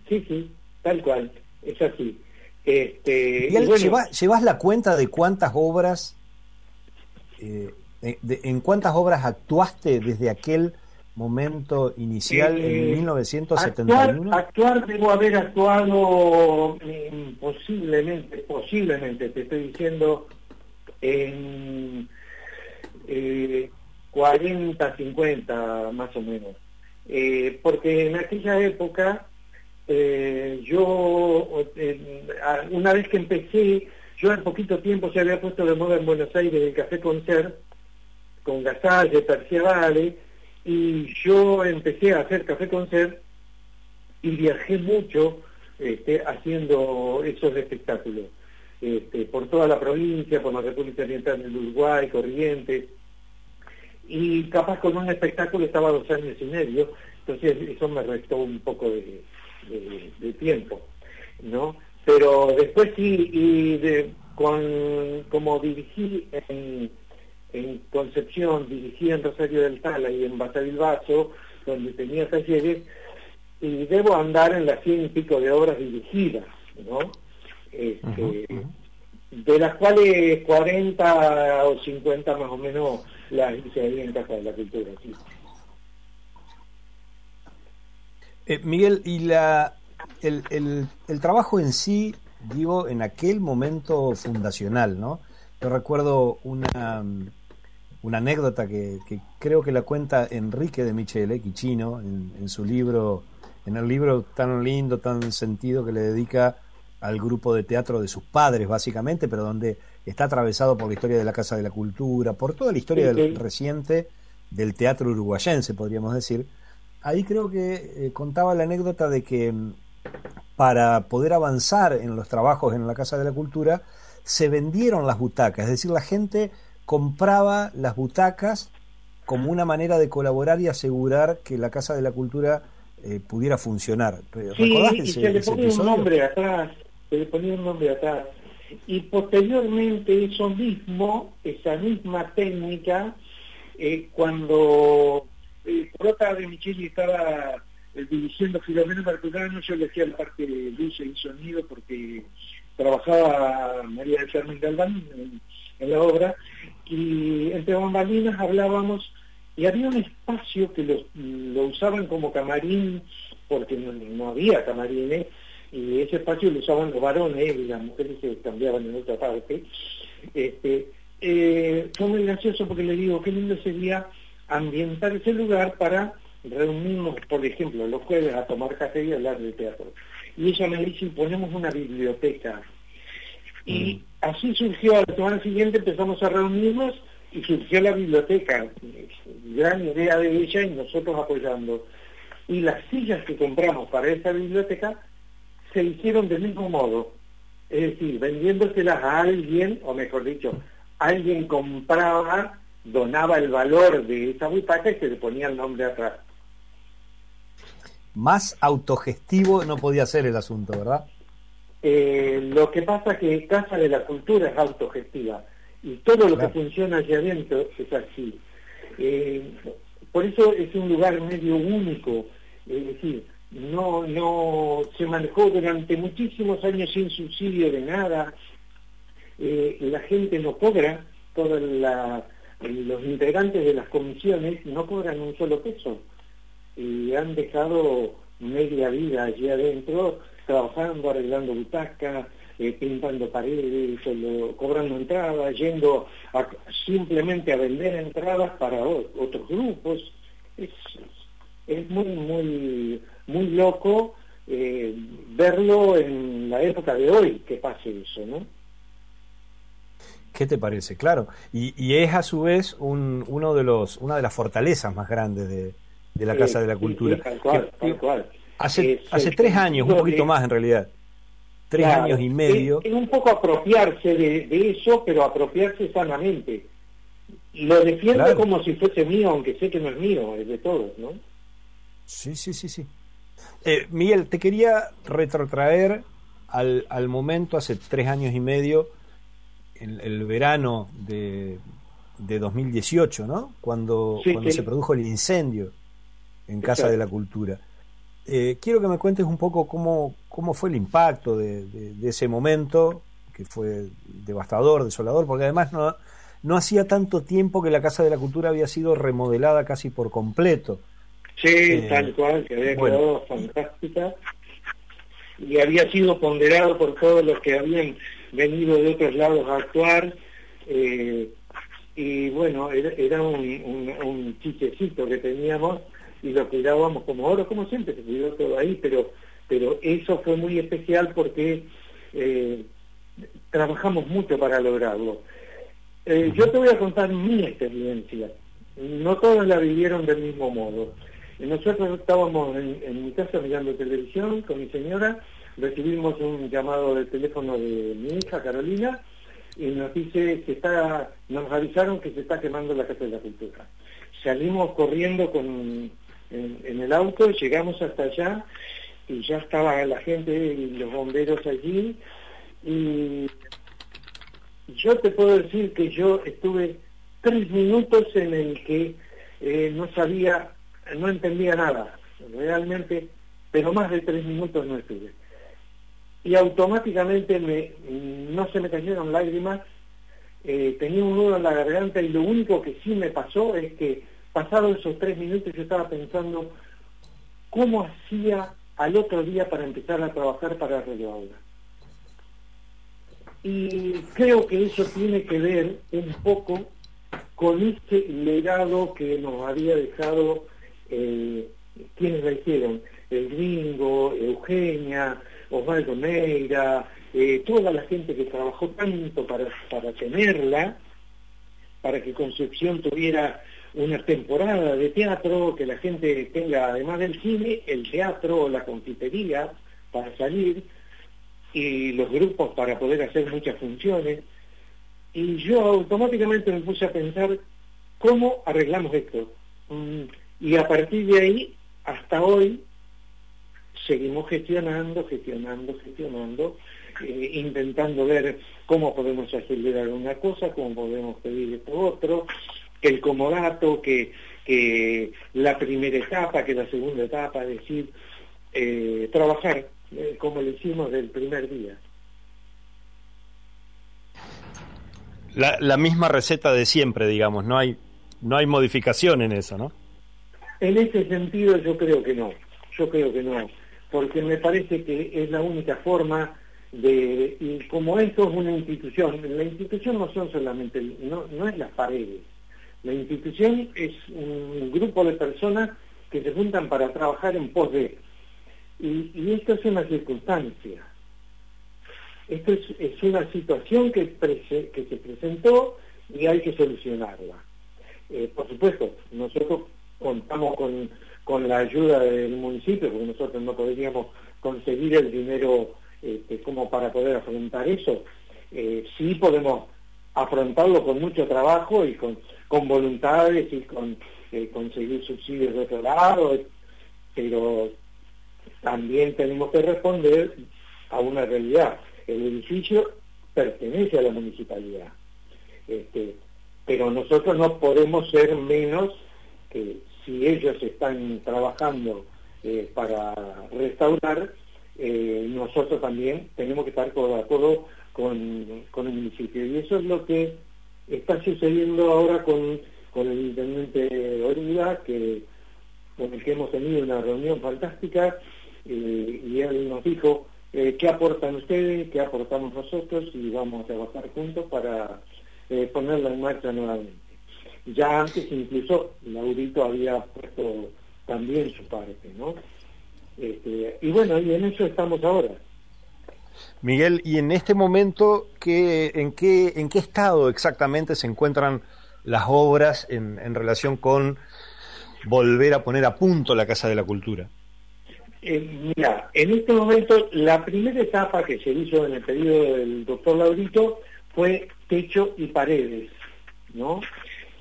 Sí, sí, tal cual, es así. Este, ¿llevas, la cuenta de cuántas obras, eh, en cuántas obras actuaste desde aquel momento inicial en 1971? Eh, actuar, debo haber actuado mm, posiblemente, posiblemente, te estoy diciendo, en 40, eh, 50 más o menos. Eh, porque en aquella época eh, yo, una vez que empecé, yo en poquito tiempo se había puesto de moda en Buenos Aires el café concert, con Gasalle, Perciavale, y yo empecé a hacer café concert y viajé mucho este, haciendo esos espectáculos. Este, por toda la provincia, por la República Oriental del Uruguay, Corrientes, y capaz con un espectáculo estaba dos años y medio, entonces eso me restó un poco de, tiempo, ¿no? Pero después sí, y con, como dirigí en, Concepción, dirigí en Rosario del Tala y en Basavilbaso, donde tenía talleres, y debo andar en las cien y pico de obras dirigidas, ¿no? Este, de las cuales 40 o 50 más o menos las hice ahí en Casa de la Cultura. Eh, Miguel, y la, el, el, trabajo en sí, digo, en aquel momento fundacional, ¿no? Yo recuerdo una, una anécdota que, creo que la cuenta Enrique de Michele, Quichino, en, en su libro, en el libro tan lindo, tan sentido que le dedica al grupo de teatro de sus padres, básicamente, pero donde está atravesado por la historia de la Casa de la Cultura, por toda la historia del, reciente del teatro uruguayense, podríamos decir. Ahí creo que eh, contaba la anécdota de que mm, para poder avanzar en los trabajos en la Casa de la Cultura, se vendieron las butacas, es decir, la gente compraba las butacas como una manera de colaborar y asegurar que la Casa de la Cultura eh, pudiera funcionar. Sí, y se le ponía un nombre atrás, se le ponía un nombre atrás. Y posteriormente eso mismo, esa misma técnica, eh, cuando eh, Prota de Micheli estaba eh, dirigiendo Filomeno Marturano, yo le hacía la parte de luz y sonido porque trabajaba María del Carmen Galván en, la obra, y entre bambalinas hablábamos y había un espacio que lo, usaban como camarín, porque no, había camarines, y ese espacio lo usaban los varones y las mujeres se cambiaban en otra parte. Este, eh, fue muy gracioso porque le digo, qué lindo sería ambientar ese lugar para reunirnos, por ejemplo, los jueves a tomar café y hablar de teatro. Y ella me dice, ponemos una biblioteca. Y mm. así surgió, a la semana siguiente empezamos a reunirnos y surgió la biblioteca. Gran idea de ella y nosotros apoyando. Y las sillas que compramos para esa biblioteca se hicieron del mismo modo. Es decir, vendiéndoselas a alguien, o mejor dicho, alguien compraba, donaba el valor de esa butaca y se le ponía el nombre atrás. Más autogestivo no podía ser el asunto, ¿verdad? Eh, lo que pasa es que Casa de la Cultura es autogestiva y todo lo que funciona allá adentro es así. Eh, por eso es un lugar medio único, es decir, no, no se manejó durante muchísimos años sin subsidio de nada, eh, la gente no cobra, todos los integrantes de las comisiones no cobran un solo peso. Y han dejado media vida allí adentro trabajando, arreglando butacas, eh, pintando paredes, cobrando entradas, yendo simplemente a vender entradas para otros grupos. Es, es muy, muy, muy loco eh, verlo en la época de hoy que pase eso, ¿no? ¿Qué te parece? Claro. Y, y es a su vez un, uno de los, una de las fortalezas más grandes de, de la Casa de la Cultura. Hace, hace tres años, un poquito más en realidad. Tres años y medio. Es, un poco apropiarse de, eso, pero apropiarse sanamente. Lo defiendo como si fuese mío, aunque sé que no es mío, es de todos, ¿no? Sí, sí, sí, sí. Eh, Miguel, te quería retrotraer al, al momento, hace tres años y medio, el, el verano de, de 2018, ¿no? Cuando, cuando se produjo el incendio en Casa de la Cultura. Eh, quiero que me cuentes un poco cómo, cómo fue el impacto de, ese momento, que fue devastador, desolador, porque además no, no hacía tanto tiempo que la Casa de la Cultura había sido remodelada casi por completo. Sí, eh, tal cual, que había quedado fantástica y había sido ponderado por todos los que habían venido de otros lados a actuar. Eh, y bueno, era, un, un, un chichecito que teníamos y lo cuidábamos como oro, como siempre, se cuidó todo ahí, pero, pero eso fue muy especial porque eh, trabajamos mucho para lograrlo. Eh, yo te voy a contar mi experiencia. No todos la vivieron del mismo modo. Nosotros estábamos en, mi casa mirando televisión con mi señora, recibimos un llamado de teléfono de mi hija Carolina y nos dice que está, nos avisaron que se está quemando la Casa de la Cultura. Salimos corriendo con en, el auto, llegamos hasta allá y ya estaba la gente y los bomberos allí y yo te puedo decir que yo estuve tres minutos en el que eh, no sabía, no entendía nada, realmente, pero más de tres minutos no estuve. Y automáticamente me, no se me cayeron lágrimas, eh, tenía un nudo en la garganta y lo único que sí me pasó es que Pasados esos tres minutos yo estaba pensando cómo hacía al otro día para empezar a trabajar para Radio Aula. Y creo que eso tiene que ver un poco con este legado que nos había dejado eh, quienes la hicieron, el gringo, Eugenia, Osvaldo Meira, eh, toda la gente que trabajó tanto para, para tenerla, para que Concepción tuviera una temporada de teatro, que la gente tenga, además del cine, el teatro la confitería para salir y los grupos para poder hacer muchas funciones. Y yo automáticamente me puse a pensar cómo arreglamos esto. Mm, y a partir de ahí, hasta hoy, seguimos gestionando, gestionando, gestionando, eh, intentando ver cómo podemos acelerar una cosa, cómo podemos pedir esto otro, el comodato, que, que la primera etapa, que la segunda etapa, es decir, eh, trabajar eh, como lo hicimos del primer día. La, la, misma receta de siempre, digamos, no hay no hay modificación en eso, ¿no? En ese sentido yo creo que no, yo creo que no, porque me parece que es la única forma de, y como esto es una institución, la institución no son solamente, no, no es las paredes, la institución es un grupo de personas que se juntan para trabajar en pos de, y, esto es una circunstancia, esto es, una situación que, que se presentó y hay que solucionarla. Eh, por supuesto, nosotros contamos con, con, la ayuda del municipio, porque nosotros no podríamos conseguir el dinero este, como para poder afrontar eso. Eh, sí podemos afrontarlo con mucho trabajo y con, con voluntades y con eh, conseguir subsidios de otro lado, pero también tenemos que responder a una realidad. El edificio pertenece a la municipalidad. Este, pero nosotros no podemos ser menos que si ellos están trabajando eh, para restaurar, eh, nosotros también tenemos que estar de acuerdo con, con, el municipio. Y eso es lo que está sucediendo ahora con, con el intendente Origa, que, con el que hemos tenido una reunión fantástica, eh, y él nos dijo, ¿qué aportan ustedes? ¿Qué aportamos nosotros? Y vamos a trabajar juntos para eh, ponerla en marcha nuevamente. Ya antes incluso Laurito había puesto también su parte, ¿no? Este, y bueno, y en eso estamos ahora. Miguel, ¿y en este momento qué, en, qué, en qué estado exactamente se encuentran las obras en, en relación con volver a poner a punto la Casa de la Cultura? Eh, mira, en este momento la primera etapa que se hizo en el periodo del doctor Laurito fue techo y paredes, ¿no?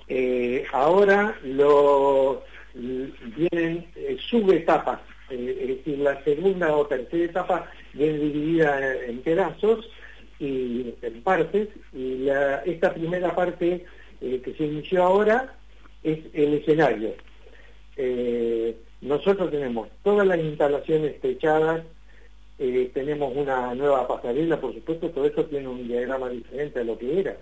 Eh, ahora lo vienen eh, subetapas, eh, es decir, la segunda o tercera etapa viene dividida en pedazos y en partes, y esta primera parte que se inició ahora es el escenario. nosotros tenemos todas las instalaciones techadas, eh, tenemos una nueva pasarela, por supuesto, todo esto tiene un diagrama diferente a lo que era.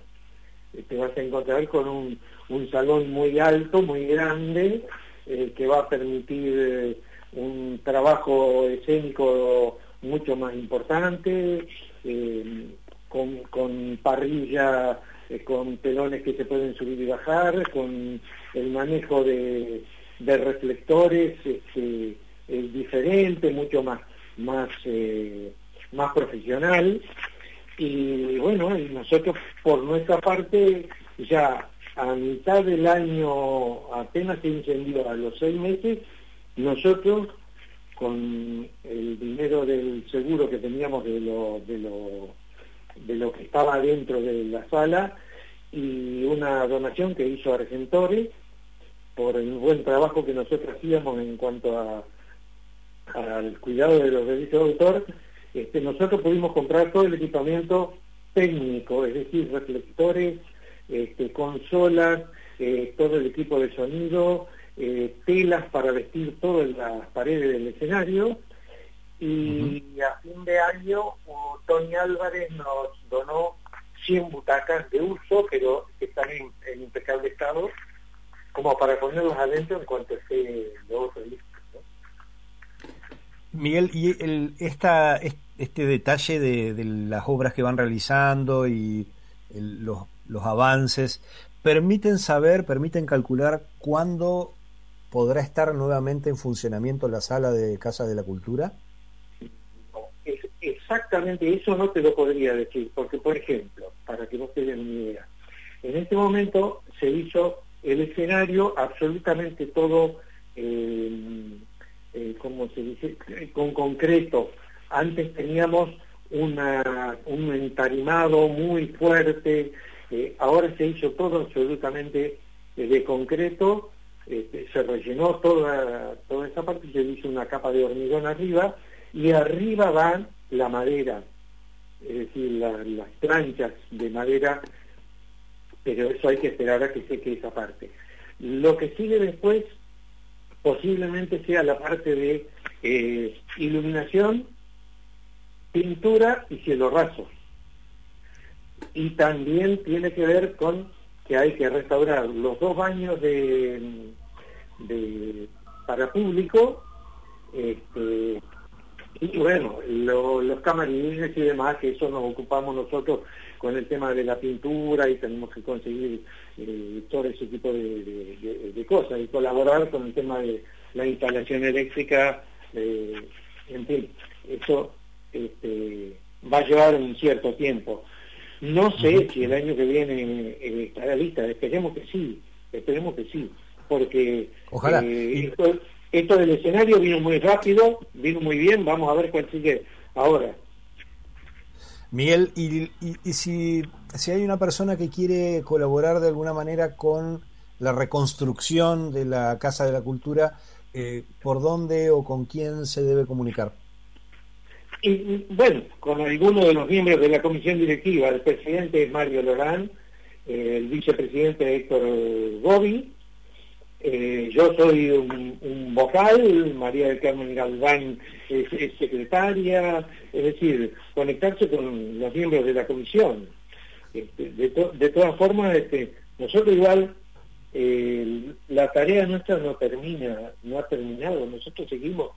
Eh, te vas a encontrar con un, salón muy alto, muy grande, eh, que va a permitir un trabajo escénico mucho más importante, con, con, parrilla, con telones que se pueden subir y bajar, con el manejo de, reflectores este, diferente, mucho más más, eh, más profesional. Y bueno, y nosotros por nuestra parte ya a mitad del año, apenas se incendió a los seis meses, nosotros con el dinero del seguro que teníamos de lo, de lo, de lo que estaba dentro de la sala y una donación que hizo Argentores por el buen trabajo que nosotros hacíamos en cuanto al cuidado de los derechos de autor, este, nosotros pudimos comprar todo el equipamiento técnico, es decir, reflectores, este, consolas, eh, todo el equipo de sonido, eh, telas para vestir todas las paredes del escenario. Y a fin de año, Tony Álvarez nos donó 100 butacas de uso, pero que están en, impecable estado, como para ponerlos adentro en cuanto esté lo otro listo. Miguel, y el, esta, este detalle de, las obras que van realizando y los, los avances, ¿permiten saber, permiten calcular cuándo podrá estar nuevamente en funcionamiento la sala de Casa de la Cultura? exactamente eso no te lo podría decir, porque por ejemplo, para que vos tengan una idea, en este momento se hizo el escenario absolutamente todo eh, eh, como se dice, con concreto. Antes teníamos una, un entarimado muy fuerte, eh, ahora se hizo todo absolutamente de concreto, este, se rellenó toda, toda esa parte, se hizo una capa de hormigón arriba y arriba va la madera, es decir, las planchas de madera, pero eso hay que esperar a que seque esa parte. Lo que sigue después posiblemente sea la parte de eh, iluminación, pintura y cielo raso. Y también tiene que ver con que hay que restaurar los dos baños de, para público este, y bueno, los camarines y demás, que eso nos ocupamos nosotros con el tema de la pintura y tenemos que conseguir eh, todo ese tipo de, cosas y colaborar con el tema de la instalación eléctrica, eh, en fin, eso este, va a llevar un cierto tiempo. No sé si el año que viene eh, estará lista, esperemos que sí, esperemos que sí, porque Ojalá. esto, del escenario vino muy rápido, vino muy bien, vamos a ver cuál sigue ahora. Miguel, y, si, si hay una persona que quiere colaborar de alguna manera con la reconstrucción de la Casa de la Cultura, eh, ¿por dónde o con quién se debe comunicar? Y, bueno, con alguno de los miembros de la comisión directiva, el presidente es Mario Lorán, eh, el vicepresidente Héctor Gobi, eh, yo soy un, vocal, María del Carmen Galván es, secretaria, es decir, conectarse con los miembros de la comisión. Este, de, todas formas, este, nosotros igual, eh, la tarea nuestra no termina, no ha terminado, nosotros seguimos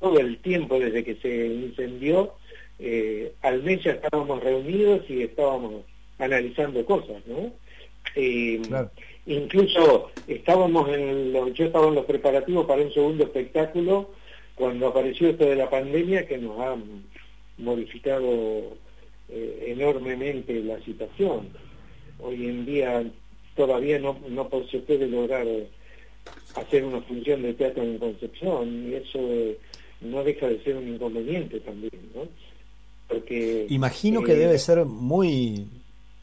todo el tiempo desde que se incendió, eh, al mes ya estábamos reunidos y estábamos analizando cosas, ¿no? Incluso estábamos en los, yo estaba en los preparativos para un segundo espectáculo cuando apareció esto de la pandemia que nos ha modificado eh, enormemente la situación. Hoy en día todavía no, no se puede lograr eh, hacer una función de teatro en Concepción y eso eh, no deja de ser un inconveniente también, ¿no? Porque imagino que debe ser muy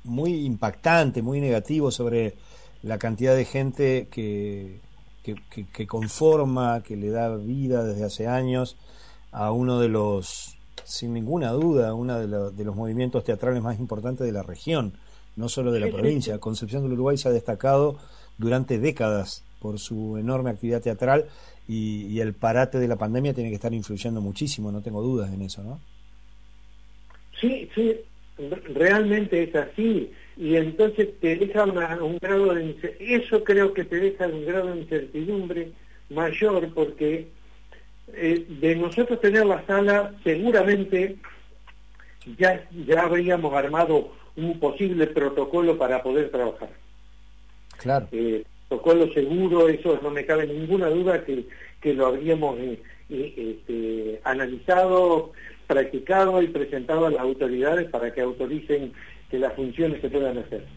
muy impactante, muy negativo sobre la cantidad de gente que, que, conforma, que le da vida desde hace años a uno de los, sin ninguna duda, uno de, de los movimientos teatrales más importantes de la región, no solo de la provincia. Concepción del Uruguay se ha destacado durante décadas por su enorme actividad teatral y, y, el parate de la pandemia tiene que estar influyendo muchísimo, no tengo dudas en eso, ¿no? Sí, sí, realmente es así y entonces te deja un grado de eso creo que te deja un grado de incertidumbre mayor porque eh, de nosotros tener la sala seguramente ya ya habríamos armado un posible protocolo para poder trabajar. Claro. Eh, protocolo seguro eso no me cabe ninguna duda que, que lo habríamos eh, este, analizado practicado y presentado a las autoridades para que autoricen que las funciones se puedan hacer.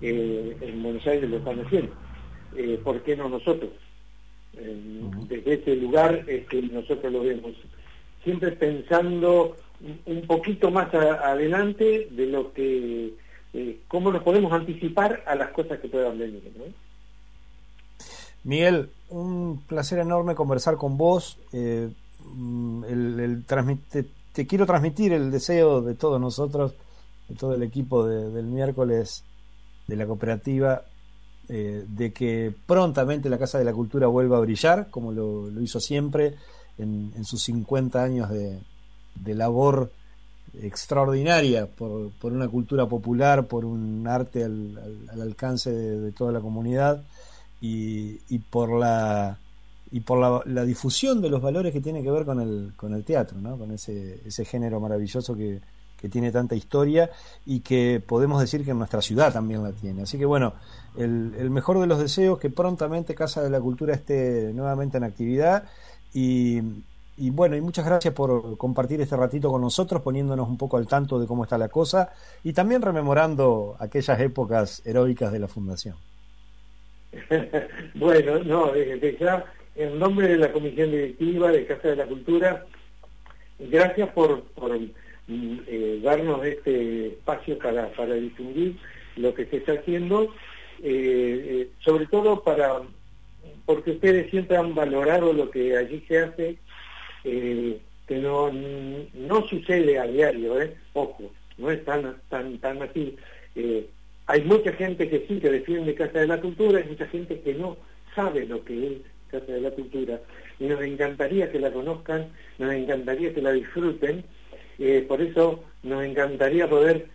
Eh, en Buenos Aires lo están haciendo. Eh, ¿Por qué no nosotros? desde ese lugar que nosotros lo vemos. Siempre pensando un poquito más adelante de lo que, eh, cómo nos podemos anticipar a las cosas que puedan venir. Miguel, un placer enorme conversar con vos. Mm, el, el transmite, te quiero transmitir el deseo de todos nosotros, de todo el equipo del miércoles de la cooperativa, eh, de que prontamente la Casa de la Cultura vuelva a brillar, como lo, hizo siempre en, sus 50 años de, labor extraordinaria por, una cultura popular, por un arte al, alcance de, toda la comunidad y por la y por la, difusión de los valores que tiene que ver con el, con el teatro, ¿no? con ese, ese género maravilloso que, tiene tanta historia y que podemos decir que en nuestra ciudad también la tiene. Así que bueno, el, el mejor de los deseos, que prontamente Casa de la Cultura esté nuevamente en actividad y, bueno, y muchas gracias por compartir este ratito con nosotros, poniéndonos un poco al tanto de cómo está la cosa y también rememorando aquellas épocas heroicas de la Fundación. bueno, no, ya en nombre de la Comisión Directiva de Casa de la Cultura, gracias por, mm, eh, darnos este espacio para, para difundir lo que se está haciendo, eh, eh, sobre todo para porque ustedes siempre han valorado lo que allí se hace, que no, no sucede a diario, ¿eh? ojo, no es tan, tan, tan así. hay mucha gente que sí que defiende Casa de la Cultura, hay mucha gente que no sabe lo que es Casa de la Cultura, y nos encantaría que la conozcan, nos encantaría que la disfruten, eh, por eso nos encantaría poder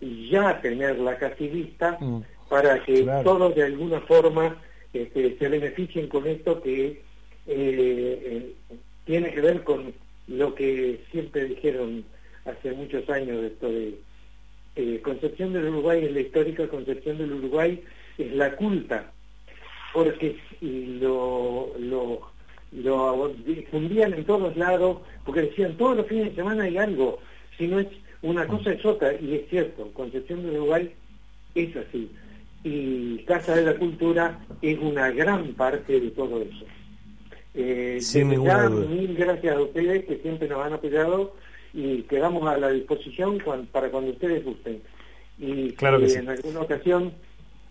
ya tenerla casi lista, mm. para que todos de alguna forma este, se beneficien con esto que eh, eh, tiene que ver con lo que siempre dijeron hace muchos años esto de eh, Concepción del Uruguay es la histórica Concepción del Uruguay es la culta porque lo, lo, lo difundían en todos lados porque decían todos los fines de semana hay algo si no es una cosa es otra y es cierto Concepción del Uruguay es así y Casa de la Cultura es una gran parte de todo eso. Eh, mil gracias a ustedes que siempre nos han apoyado y quedamos a la disposición para cuando ustedes gusten. Y si en alguna ocasión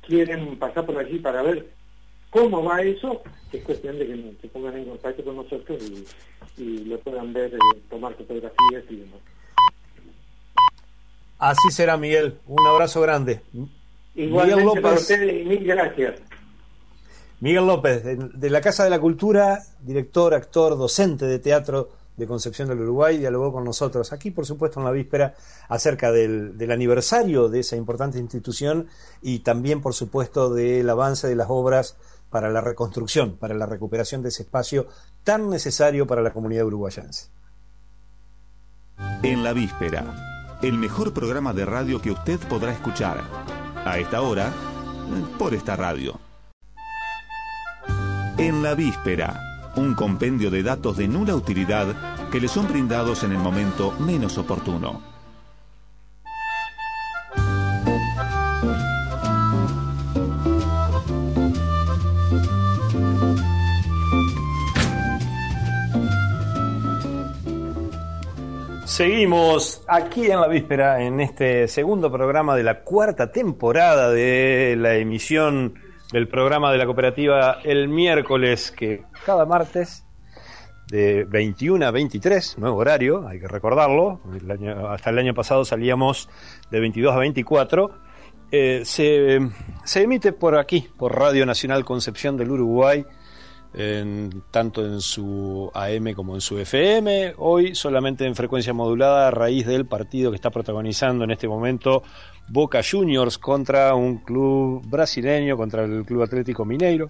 quieren pasar por allí para ver cómo va eso, es cuestión de que se pongan en contacto con nosotros y, lo puedan ver, eh, tomar fotografías y demás. Así será, Miguel. Un abrazo grande. Igualmente Miguel López, para ustedes, mil gracias. Miguel López, de, la Casa de la Cultura, director, actor, docente de teatro de Concepción del Uruguay, dialogó con nosotros aquí, por supuesto, en la víspera, acerca del, del, aniversario de esa importante institución y también, por supuesto, del avance de las obras para la reconstrucción, para la recuperación de ese espacio tan necesario para la comunidad uruguayense. En la víspera, el mejor programa de radio que usted podrá escuchar a esta hora por esta radio. En la víspera, un compendio de datos de nula utilidad que le son brindados en el momento menos oportuno. Seguimos aquí en la víspera, en este segundo programa de la cuarta temporada de la emisión del programa de la cooperativa el miércoles, que cada martes de 21 a 23, nuevo horario, hay que recordarlo, hasta el año pasado salíamos de 22 a 24, eh, se, se emite por aquí, por Radio Nacional Concepción del Uruguay, tanto en su AM como en su FM. Hoy solamente en frecuencia modulada a raíz del partido que está protagonizando en este momento Boca Juniors contra un club brasileño, contra el Club Atlético Mineiro.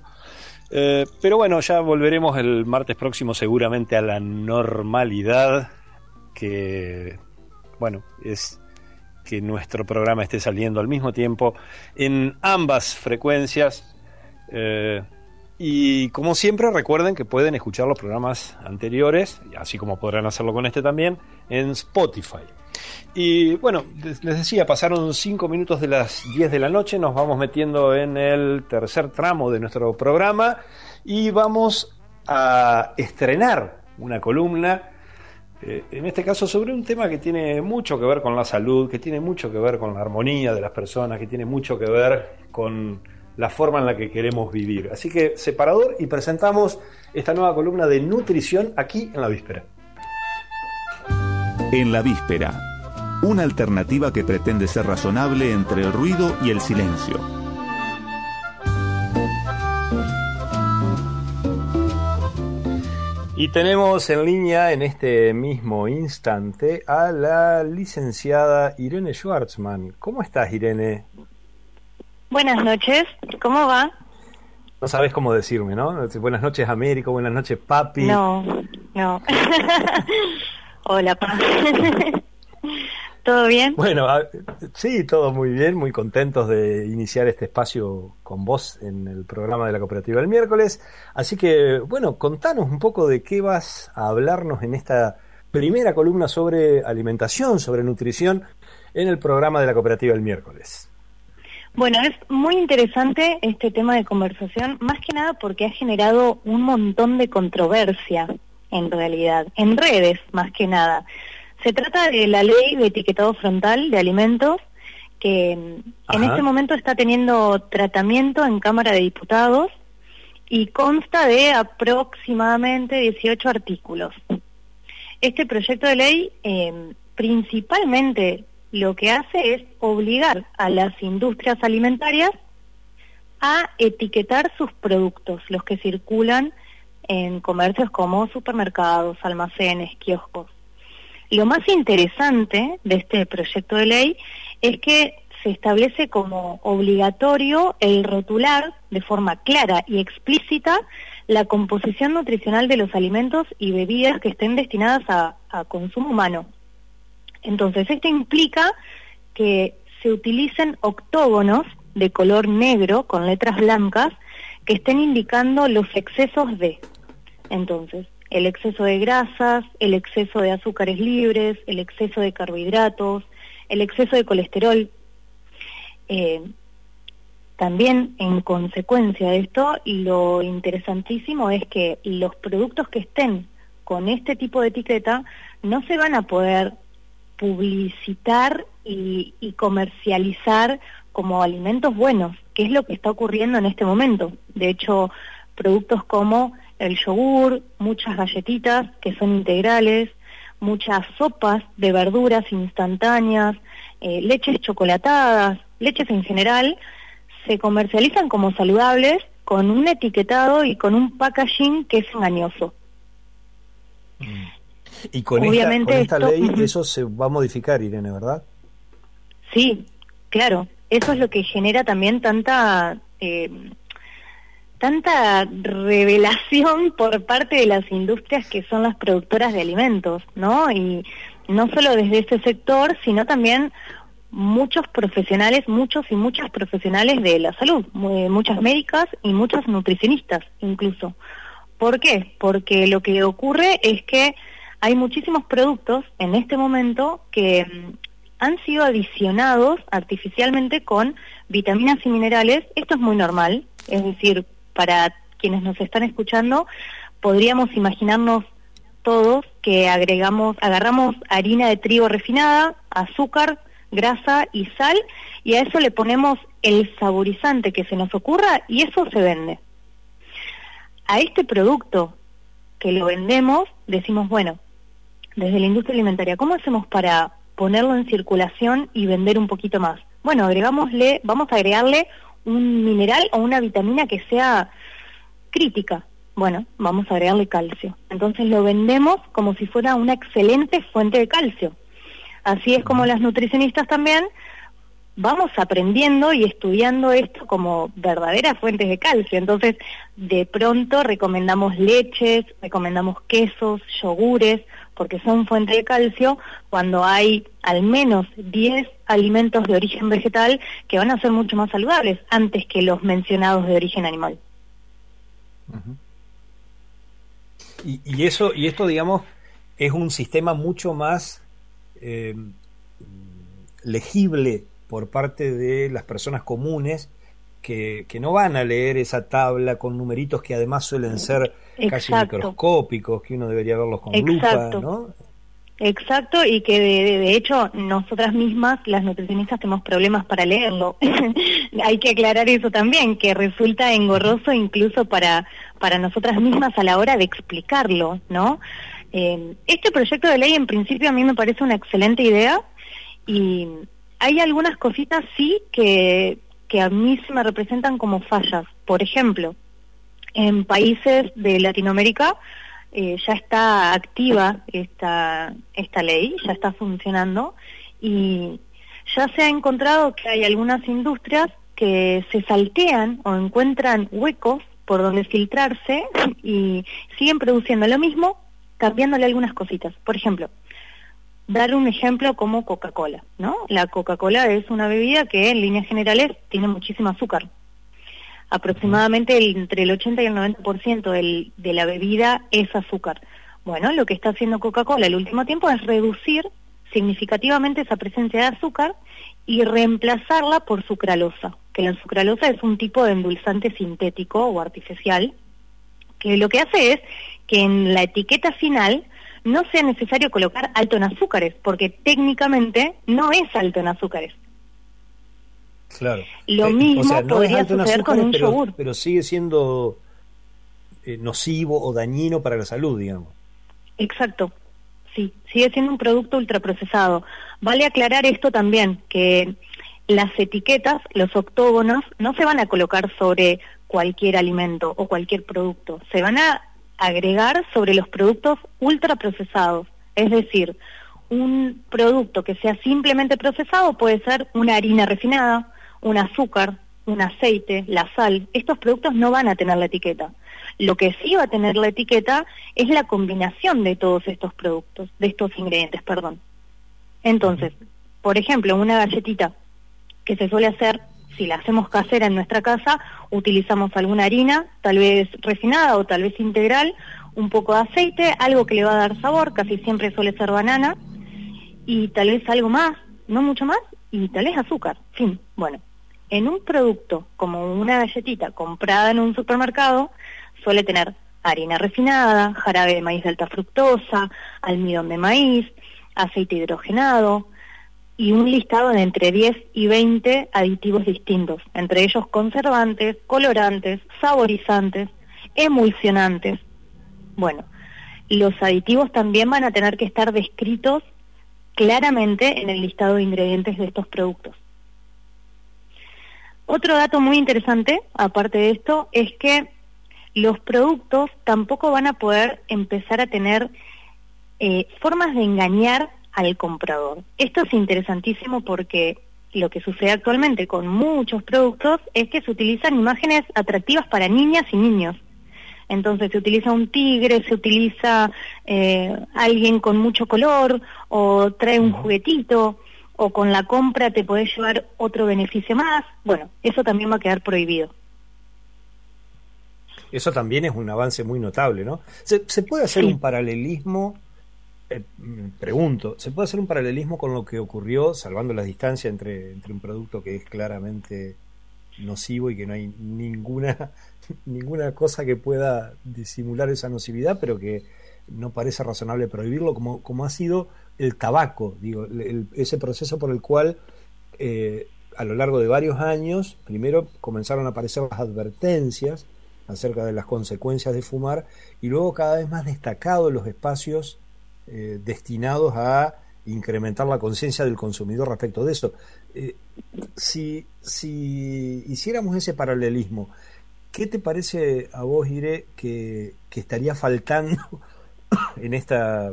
Eh, pero bueno, ya volveremos el martes próximo seguramente a la normalidad que, bueno, es que nuestro programa esté saliendo al mismo tiempo en ambas frecuencias. Eh, y como siempre, recuerden que pueden escuchar los programas anteriores, así como podrán hacerlo con este también, en Spotify. Y bueno, les decía, pasaron 5 minutos de las 10 de la noche, nos vamos metiendo en el tercer tramo de nuestro programa y vamos a estrenar una columna, eh, en este caso sobre un tema que tiene mucho que ver con la salud, que tiene mucho que ver con la armonía de las personas, que tiene mucho que ver con la forma en la que queremos vivir. Así que separador y presentamos esta nueva columna de nutrición aquí en la víspera. En la víspera, una alternativa que pretende ser razonable entre el ruido y el silencio. Y tenemos en línea en este mismo instante a la licenciada Irene Schwartzman. ¿Cómo estás, Irene? Buenas noches, ¿cómo va? No sabes cómo decirme, ¿no? Buenas noches, Américo, buenas noches, papi. No, no. Hola, papi. ¿Todo bien? Bueno, sí, todo muy bien, muy contentos de iniciar este espacio con vos en el programa de la cooperativa del miércoles. Así que, bueno, contanos un poco de qué vas a hablarnos en esta primera columna sobre alimentación, sobre nutrición, en el programa de la cooperativa del miércoles. Bueno, es muy interesante este tema de conversación, más que nada porque ha generado un montón de controversia, en realidad, en redes, más que nada. Se trata de la ley de etiquetado frontal de alimentos, que en este momento está teniendo tratamiento en Cámara de Diputados y consta de aproximadamente 18 artículos. Este proyecto de ley eh, principalmente lo que hace es obligar a las industrias alimentarias a etiquetar sus productos, los que circulan en comercios como supermercados, almacenes, kioscos. Lo más interesante de este proyecto de ley es que se establece como obligatorio el rotular de forma clara y explícita la composición nutricional de los alimentos y bebidas que estén destinadas a, consumo humano. Entonces, esto implica que se utilicen octógonos de color negro con letras blancas que estén indicando los excesos de. Entonces, el exceso de grasas, el exceso de azúcares libres, el exceso de carbohidratos, el exceso de colesterol. Eh, también en consecuencia de esto, lo interesantísimo es que los productos que estén con este tipo de etiqueta no se van a poder publicitar y, comercializar como alimentos buenos, que es lo que está ocurriendo en este momento. De hecho, productos como el yogur, muchas galletitas que son integrales, muchas sopas de verduras instantáneas, eh, leches chocolatadas, leches en general, se comercializan como saludables con un etiquetado y con un packaging que es engañoso. Mm. Y con esta, ley eso se va a modificar, Irene, ¿verdad? Sí, claro. Eso es lo que genera también tanta eh, tanta revelación por parte de las industrias que son las productoras de alimentos, ¿no? Y no solo desde ese sector, sino también muchos profesionales, muchos y muchas profesionales de la salud, muchas médicas y muchas nutricionistas incluso. ¿Por qué? Porque lo que ocurre es que hay muchísimos productos en este momento que mm, han sido adicionados artificialmente con vitaminas y minerales. Esto es muy normal, es decir, para quienes nos están escuchando, podríamos imaginarnos todos que agregamos, agarramos harina de trigo refinada, azúcar, grasa y sal y a eso le ponemos el saborizante que se nos ocurra y eso se vende. A este producto que lo vendemos decimos, bueno, desde la industria alimentaria, ¿cómo hacemos para ponerlo en circulación y vender un poquito más? Bueno, agregámosle, vamos a agregarle un mineral o una vitamina que sea crítica. Bueno, vamos a agregarle calcio. Entonces lo vendemos como si fuera una excelente fuente de calcio. Así es como las nutricionistas también vamos aprendiendo y estudiando esto como verdaderas fuentes de calcio. Entonces, de pronto recomendamos leches, recomendamos quesos, yogures, porque son fuente de calcio cuando hay al menos 10 alimentos de origen vegetal que van a ser mucho más saludables antes que los mencionados de origen animal. y, eso, y esto, digamos, es un sistema mucho más eh, legible por parte de las personas comunes que, que, no van a leer esa tabla con numeritos que además suelen ser casi microscópicos, que uno debería verlos con lupa, ¿no? Exacto, y que de, hecho nosotras mismas, las nutricionistas, tenemos problemas para leerlo. Hay que aclarar eso también, que resulta engorroso incluso para, para nosotras mismas a la hora de explicarlo, ¿no? Eh, este proyecto de ley en principio a mí me parece una excelente idea y hay algunas cositas sí que, que a mí se me representan como fallas. Por ejemplo, en países de Latinoamérica eh, ya está activa esta, esta ley, ya está funcionando y ya se ha encontrado que hay algunas industrias que se saltean o encuentran huecos por donde filtrarse y siguen produciendo lo mismo cambiándole algunas cositas. Por ejemplo, dar un ejemplo como Coca-Cola, ¿no? La Coca-Cola es una bebida que en líneas generales tiene muchísimo azúcar. Aproximadamente entre el 80 y el 90% del, de la bebida es azúcar. Bueno, lo que está haciendo Coca-Cola el último tiempo es reducir significativamente esa presencia de azúcar y reemplazarla por sucralosa, que la sucralosa es un tipo de endulzante sintético o artificial, que lo que hace es que en la etiqueta final no sea necesario colocar alto en azúcares, porque técnicamente no es alto en azúcares. Claro. Lo eh, mismo podría suceder con un pero, yogur. Pero sigue siendo eh, nocivo o dañino para la salud, digamos. Exacto. Sí, sigue siendo un producto ultraprocesado. Vale aclarar esto también, que las etiquetas, los octógonos, no se van a colocar sobre cualquier alimento o cualquier producto, se van a agregar sobre los productos ultraprocesados, es decir, un producto que sea simplemente procesado puede ser una harina refinada, un azúcar, un aceite, la sal. Estos productos no van a tener la etiqueta. Lo que sí va a tener la etiqueta es la combinación de todos estos productos, de estos ingredientes, perdón. Entonces, por ejemplo, una galletita que se suele hacer, si la hacemos casera en nuestra casa, utilizamos alguna harina, tal vez refinada o tal vez integral, un poco de aceite, algo que le va a dar sabor, casi siempre suele ser banana, y tal vez algo más, no mucho más, y tal vez azúcar. Fin, bueno, en un producto como una galletita comprada en un supermercado, suele tener harina refinada, jarabe de maíz de alta fructosa, almidón de maíz, aceite hidrogenado y un listado de entre 10 y 20 aditivos distintos, entre ellos conservantes, colorantes, saborizantes, emulsionantes. Bueno, los aditivos también van a tener que estar descritos claramente en el listado de ingredientes de estos productos. Otro dato muy interesante, aparte de esto, es que los productos tampoco van a poder empezar a tener eh, formas de engañar al comprador. Esto es interesantísimo porque lo que sucede actualmente con muchos productos es que se utilizan imágenes atractivas para niñas y niños. Entonces se utiliza un tigre, se utiliza eh, alguien con mucho color o trae un juguetito o con la compra te podés llevar otro beneficio más. Bueno, eso también va a quedar prohibido. Eso también es un avance muy notable, ¿no? ¿Se, puede hacer un paralelismo? Eh, pregunto, ¿se puede hacer un paralelismo con lo que ocurrió, salvando la distancia entre, entre un producto que es claramente nocivo y que no hay ninguna, ninguna cosa que pueda disimular esa nocividad, pero que no parece razonable prohibirlo, como, como ha sido el tabaco, digo, ese proceso por el cual eh, a lo largo de varios años, primero comenzaron a aparecer las advertencias acerca de las consecuencias de fumar y luego cada vez más destacado los espacios eh, destinados a incrementar la conciencia del consumidor respecto de eso. Eh, si, si hiciéramos ese paralelismo, ¿qué te parece a vos, Ire, que, que estaría faltando en esta,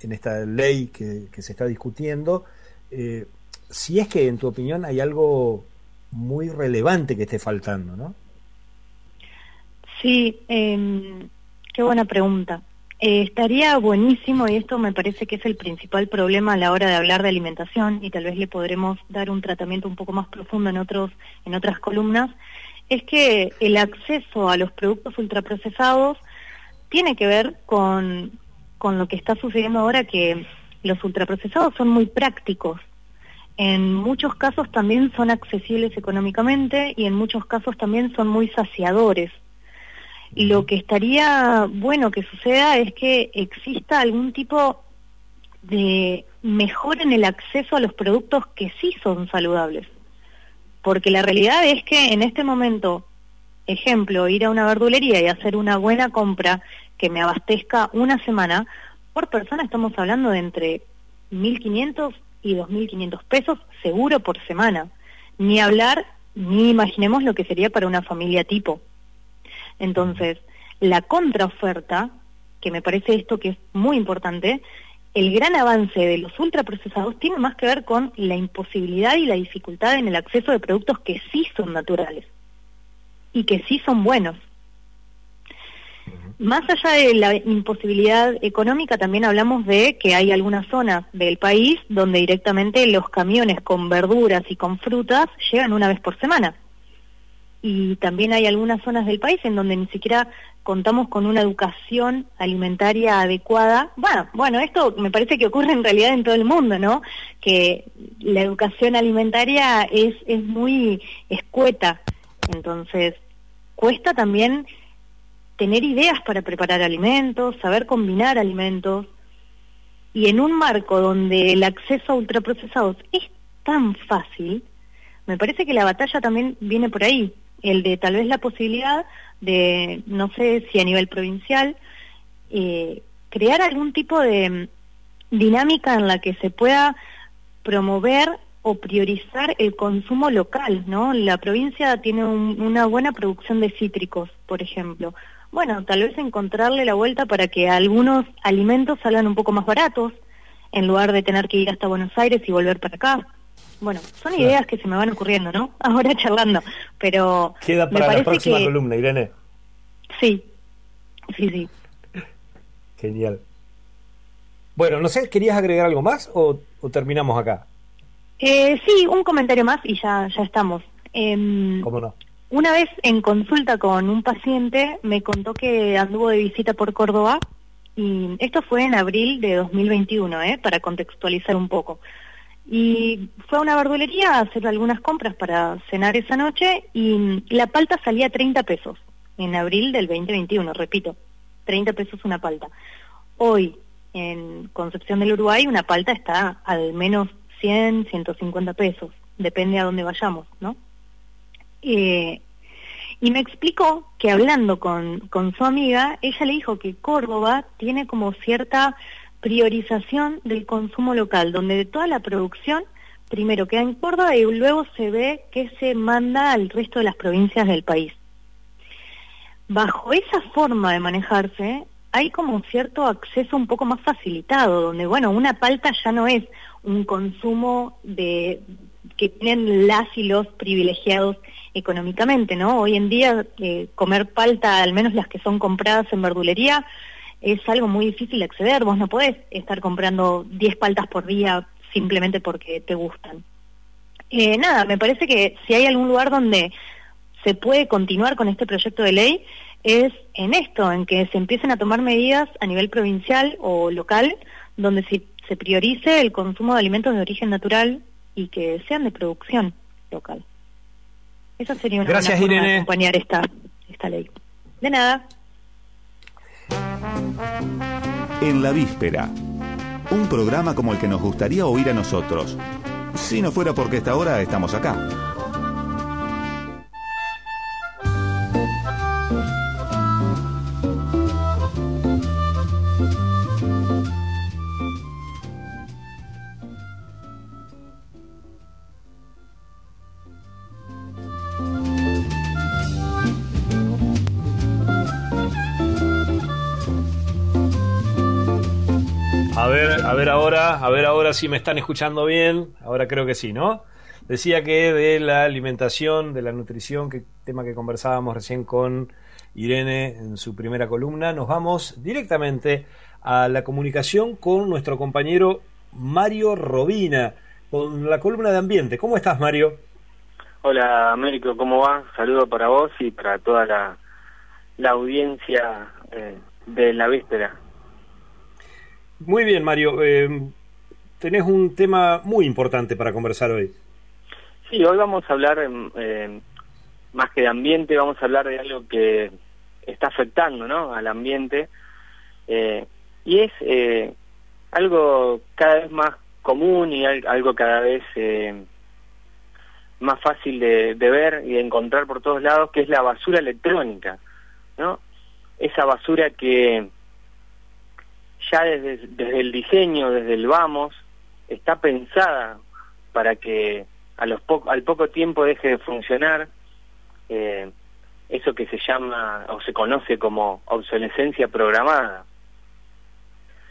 en esta ley que, se está discutiendo? Eh, si es que, en tu opinión, hay algo muy relevante que esté faltando, ¿no? Sí, eh, qué buena pregunta. Eh, estaría buenísimo, y esto me parece que es el principal problema a la hora de hablar de alimentación, y tal vez le podremos dar un tratamiento un poco más profundo en, otros, en otras columnas, es que el acceso a los productos ultraprocesados tiene que ver con, con lo que está sucediendo ahora, que los ultraprocesados son muy prácticos. En muchos casos también son accesibles económicamente y en muchos casos también son muy saciadores lo que estaría bueno que suceda es que exista algún tipo de mejora en el acceso a los productos que sí son saludables. Porque la realidad es que en este momento, ejemplo, ir a una verdulería y hacer una buena compra que me abastezca una semana, por persona estamos hablando de entre 1.500 y 2.500 pesos seguro por semana. Ni hablar, ni imaginemos lo que sería para una familia tipo. Entonces, la contraoferta, que me parece esto que es muy importante, el gran avance de los ultraprocesados tiene más que ver con la imposibilidad y la dificultad en el acceso de productos que sí son naturales y que sí son buenos. Más allá de la imposibilidad económica, también hablamos de que hay algunas zonas del país donde directamente los camiones con verduras y con frutas llegan una vez por semana y también hay algunas zonas del país en donde ni siquiera contamos con una educación alimentaria adecuada. Bueno, bueno, esto me parece que ocurre en realidad en todo el mundo, ¿no? Que la educación alimentaria es, es muy escueta, entonces cuesta también tener ideas para preparar alimentos, saber combinar alimentos, y en un marco donde el acceso a ultraprocesados es tan fácil, me parece que la batalla también viene por ahí el de tal vez la posibilidad de, no sé si a nivel provincial, eh, crear algún tipo de mm, dinámica en la que se pueda promover o priorizar el consumo local, ¿no? La provincia tiene una buena producción de cítricos, por ejemplo. Bueno, tal vez encontrarle la vuelta para que algunos alimentos salgan un poco más baratos, en lugar de tener que ir hasta Buenos Aires y volver para acá. Bueno, son ideas que se me van ocurriendo, ¿no? Ahora charlando, pero... Queda para la próxima columna, Irene. Sí, sí, sí. Genial. Bueno, no sé, ¿querías agregar algo más o, terminamos acá? Eh, sí, un comentario más y ya, ya estamos. Eh, ¿Cómo no? Una vez en consulta con un paciente me contó que anduvo de visita por Córdoba y esto fue en abril de 2021, ¿eh? para contextualizar un poco. Y fue a una verdulería a hacer algunas compras para cenar esa noche y la palta salía a 30 pesos en abril del 2021, repito, 30 pesos una palta. Hoy, en Concepción del Uruguay, una palta está al menos 100, 150 pesos, depende a dónde vayamos, ¿no? Eh, y me explicó que hablando con, con su amiga, ella le dijo que Córdoba tiene como cierta priorización del consumo local, donde de toda la producción primero queda en Córdoba y luego se ve que se manda al resto de las provincias del país. Bajo esa forma de manejarse, hay como cierto acceso un poco más facilitado, donde, bueno, una palta ya no es un consumo de que tienen las y los privilegiados económicamente, ¿no? Hoy en día eh, comer palta, al menos las que son compradas en verdulería, es algo muy difícil de acceder. Vos no podés estar comprando 10 paltas por día simplemente porque te gustan. Eh, nada, me parece que si hay algún lugar donde se puede continuar con este proyecto de ley es en esto, en que se empiecen a tomar medidas a nivel provincial o local donde se, se priorice el consumo de alimentos de origen natural y que sean de producción local. Esa sería una Gracias, forma de acompañar esta, esta ley. De nada. En la víspera, un programa como el que nos gustaría oír a nosotros, si no fuera porque esta hora estamos acá. Ver ahora, a ver ahora si me están escuchando bien. Ahora creo que sí, ¿no? Decía que de la alimentación, de la nutrición, que tema que conversábamos recién con Irene en su primera columna, nos vamos directamente a la comunicación con nuestro compañero Mario Robina, con la columna de ambiente. ¿Cómo estás, Mario? Hola, Américo, ¿cómo va? Saludo para vos y para toda la, audiencia eh, de la víspera. Muy bien, Mario. Eh, tenés un tema muy importante para conversar hoy. Sí, hoy vamos a hablar, más que de ambiente, vamos a hablar de algo que está afectando ¿no? al ambiente. Eh, y es eh, algo cada vez más común y algo cada vez eh, más fácil de, de, ver y de encontrar por todos lados, que es la basura electrónica, ¿no? Esa basura que ya desde, desde el diseño, desde el vamos, está pensada para que a los al poco tiempo deje de funcionar eh, eso que se llama o se conoce como obsolescencia programada.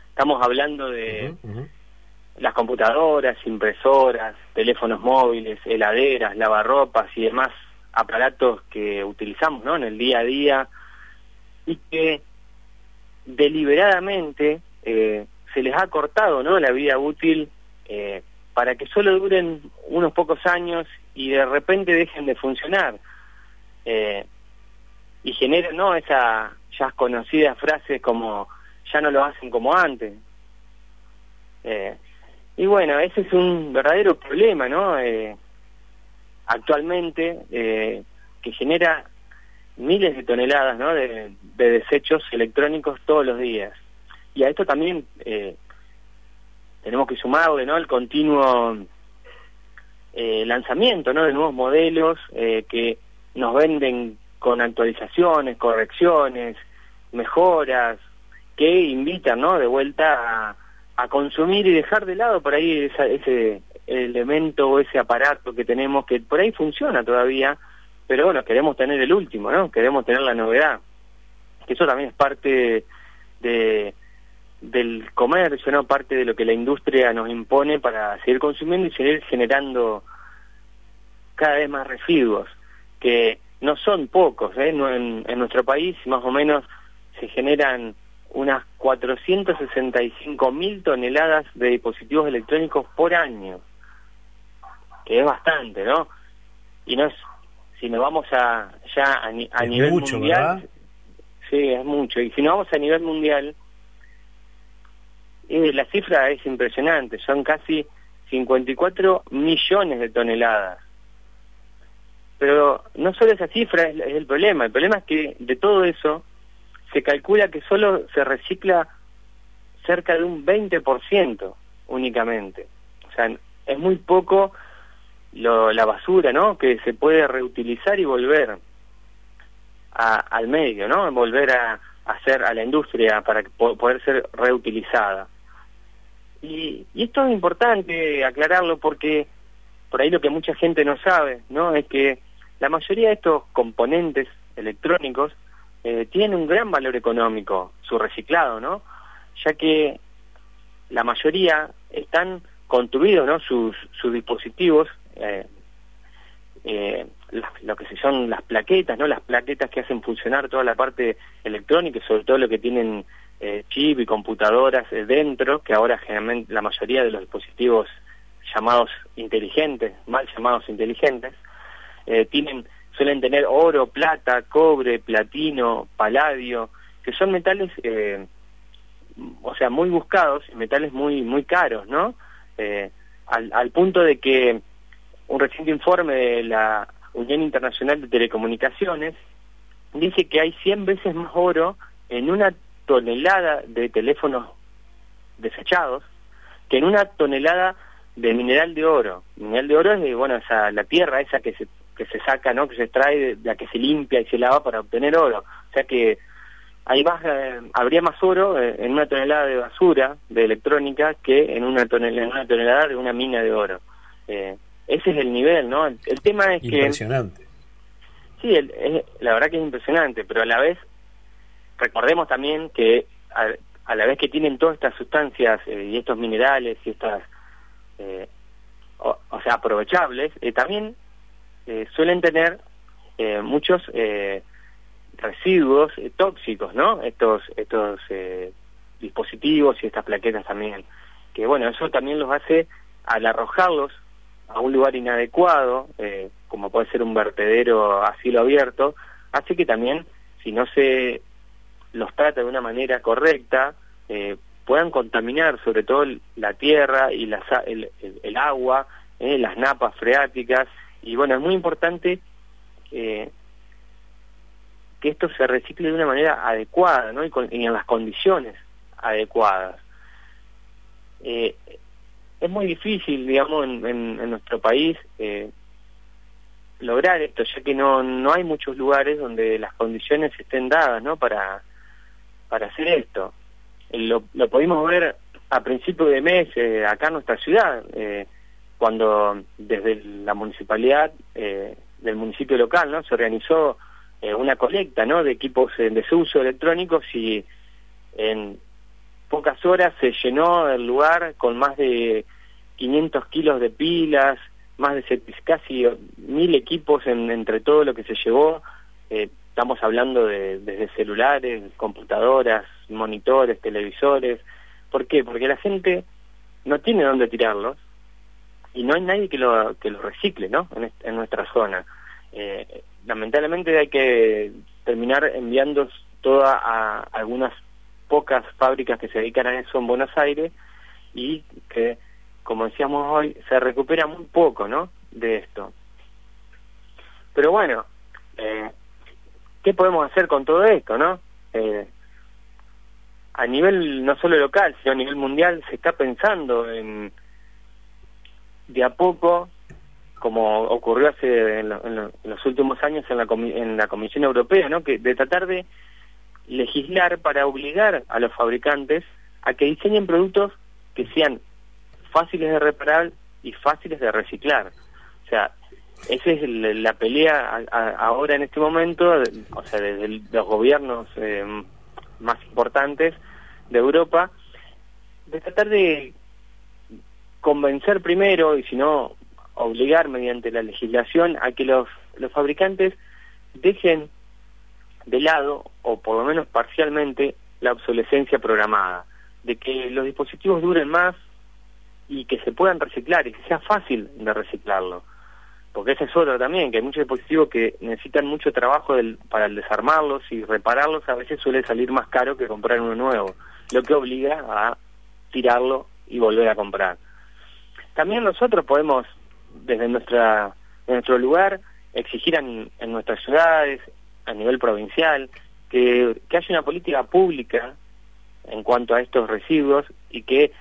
Estamos hablando de las computadoras, impresoras, teléfonos móviles, heladeras, lavarropas y demás aparatos que utilizamos ¿no? en el día a día y que deliberadamente eh, se les ha cortado ¿no? la vida útil eh, para que solo duren unos pocos años y de repente dejen de funcionar. Eh, y generen ¿no? esas ya conocidas frases como ya no lo hacen como antes. Eh, y bueno, ese es un verdadero problema, ¿no? Eh, actualmente, eh, que genera miles de toneladas ¿no? de desechos electrónicos todos los días y a esto también eh, tenemos que sumarle no el continuo eh, lanzamiento no de nuevos modelos eh, que nos venden con actualizaciones correcciones mejoras que invitan no de vuelta a, a consumir y dejar de lado por ahí esa, ese elemento o ese aparato que tenemos que por ahí funciona todavía pero bueno queremos tener el último no queremos tener la novedad que eso también es parte de del comercio, ¿no? Parte de lo que la industria nos impone para seguir consumiendo y seguir generando cada vez más residuos, que no son pocos, ¿eh? En, en nuestro país más o menos se generan unas 465 mil toneladas de dispositivos electrónicos por año, que es bastante, ¿no? Y no es, si nos vamos a ya a, nivel mundial, sí, es mucho. Y si nos vamos a nivel mundial, eh, la cifra es impresionante, son casi 54 millones de toneladas. Pero no solo esa cifra es el problema, el problema es que de todo eso se calcula que solo se recicla cerca de un 20% únicamente. O sea, es muy poco lo, la basura, ¿no? Que se puede reutilizar y volver al medio, ¿no? Volver a, hacer a la industria para poder ser reutilizada. Y, y esto es importante aclararlo porque por ahí lo que mucha gente no sabe, ¿no? Es que la mayoría de estos componentes electrónicos eh, tiene un gran valor económico su reciclado, ¿no? Ya que la mayoría están construidos, ¿no? Sus, sus dispositivos, eh, eh, lo que se son las plaquetas, ¿no? Las plaquetas que hacen funcionar toda la parte electrónica, sobre todo lo que tienen eh, chip y computadoras dentro, que ahora generalmente la mayoría de los dispositivos llamados inteligentes, mal llamados inteligentes, tienen suelen tener oro, plata, cobre, platino, paladio, que son metales, eh, o sea, muy buscados metales muy muy caros, ¿no? Eh, al, al punto de que un reciente informe de la Unión Internacional de Telecomunicaciones dice que hay 100 veces más oro en una tonelada de teléfonos desechados que en una tonelada de mineral de oro. Mineral de oro es, bueno, esa, la tierra esa que se que se saca, ¿no? Que se extrae, de, la que se limpia y se lava para obtener oro. O sea que hay más, eh, habría más oro eh, en una tonelada de basura de electrónica que en una tonelada, en una tonelada de una mina de oro. Eh, ese es el nivel, ¿no? El, tema es que... Impresionante. Sí, la verdad que es impresionante, pero a la vez recordemos también que a, la vez que tienen todas estas sustancias y estos minerales y estas, o, o, sea, aprovechables, también eh, suelen tener eh, muchos eh, residuos tóxicos, ¿no? Estos, estos dispositivos y estas plaquetas también. Que bueno, eso también los hace al arrojarlos a un lugar inadecuado, como puede ser un vertedero a cielo abierto, hace que también, si no se los trata de una manera correcta, puedan contaminar sobre todo la tierra y la, el, el, agua, las napas freáticas y bueno, es muy importante eh, que esto se recicle de una manera adecuada ¿no? y, en las condiciones adecuadas. Eh, es muy difícil, digamos, en, en, nuestro país eh, lograr esto, ya que no, no hay muchos lugares donde las condiciones estén dadas ¿no? para, para hacer esto. Lo, lo pudimos ver a principio de mes acá en nuestra ciudad. Eh, cuando desde la municipalidad eh, del municipio local no se organizó eh, una colecta no de equipos en desuso electrónicos y en pocas horas se llenó el lugar con más de 500 kilos de pilas más de casi mil equipos en, entre todo lo que se llevó eh, estamos hablando de desde celulares computadoras monitores televisores ¿por qué? porque la gente no tiene dónde tirarlos y no hay nadie que lo, que lo recicle, ¿no? En, nuestra zona. Eh, lamentablemente hay que terminar enviando toda a algunas pocas fábricas que se dedican a eso en Buenos Aires y que, como decíamos hoy, se recupera muy poco, ¿no? De esto. Pero bueno, eh, ¿qué podemos hacer con todo esto, no? Eh, a nivel no solo local, sino a nivel mundial, se está pensando en de a poco, como ocurrió hace en, los últimos años en la, en la Comisión Europea, ¿no? que de tratar de legislar para obligar a los fabricantes a que diseñen productos que sean fáciles de reparar y fáciles de reciclar. O sea, esa es la pelea ahora en este momento, o sea, desde los gobiernos eh, más importantes de Europa, de tratar de convencer primero y si no obligar mediante la legislación a que los, los fabricantes dejen de lado o por lo menos parcialmente la obsolescencia programada, de que los dispositivos duren más y que se puedan reciclar y que sea fácil de reciclarlo. Porque ese es otro también, que hay muchos dispositivos que necesitan mucho trabajo para desarmarlos y repararlos, a veces suele salir más caro que comprar uno nuevo, lo que obliga a tirarlo y volver a comprar. También nosotros podemos, desde nuestra, nuestro lugar, exigir en, en nuestras ciudades, a nivel provincial, que, que haya una política pública en cuanto a estos residuos y que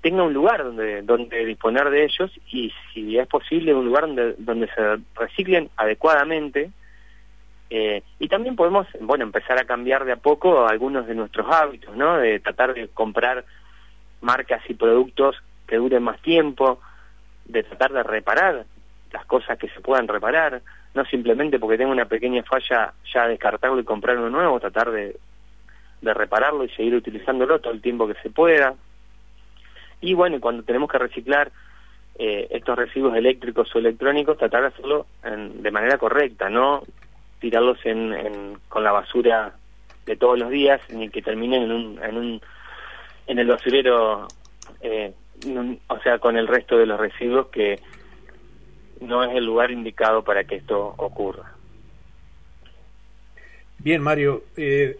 tenga un lugar donde donde disponer de ellos y si es posible un lugar donde donde se reciclen adecuadamente. Eh, y también podemos bueno empezar a cambiar de a poco algunos de nuestros hábitos no de tratar de comprar marcas y productos que duren más tiempo de tratar de reparar las cosas que se puedan reparar no simplemente porque tenga una pequeña falla ya descartarlo y comprar uno nuevo tratar de de repararlo y seguir utilizándolo todo el tiempo que se pueda y bueno, cuando tenemos que reciclar eh, estos residuos eléctricos o electrónicos, tratar de hacerlo de manera correcta, no tirarlos en, con la basura de todos los días, ni que terminen en, un, en, un, en el basurero, eh, o sea, con el resto de los residuos que no es el lugar indicado para que esto ocurra. Bien, Mario, eh,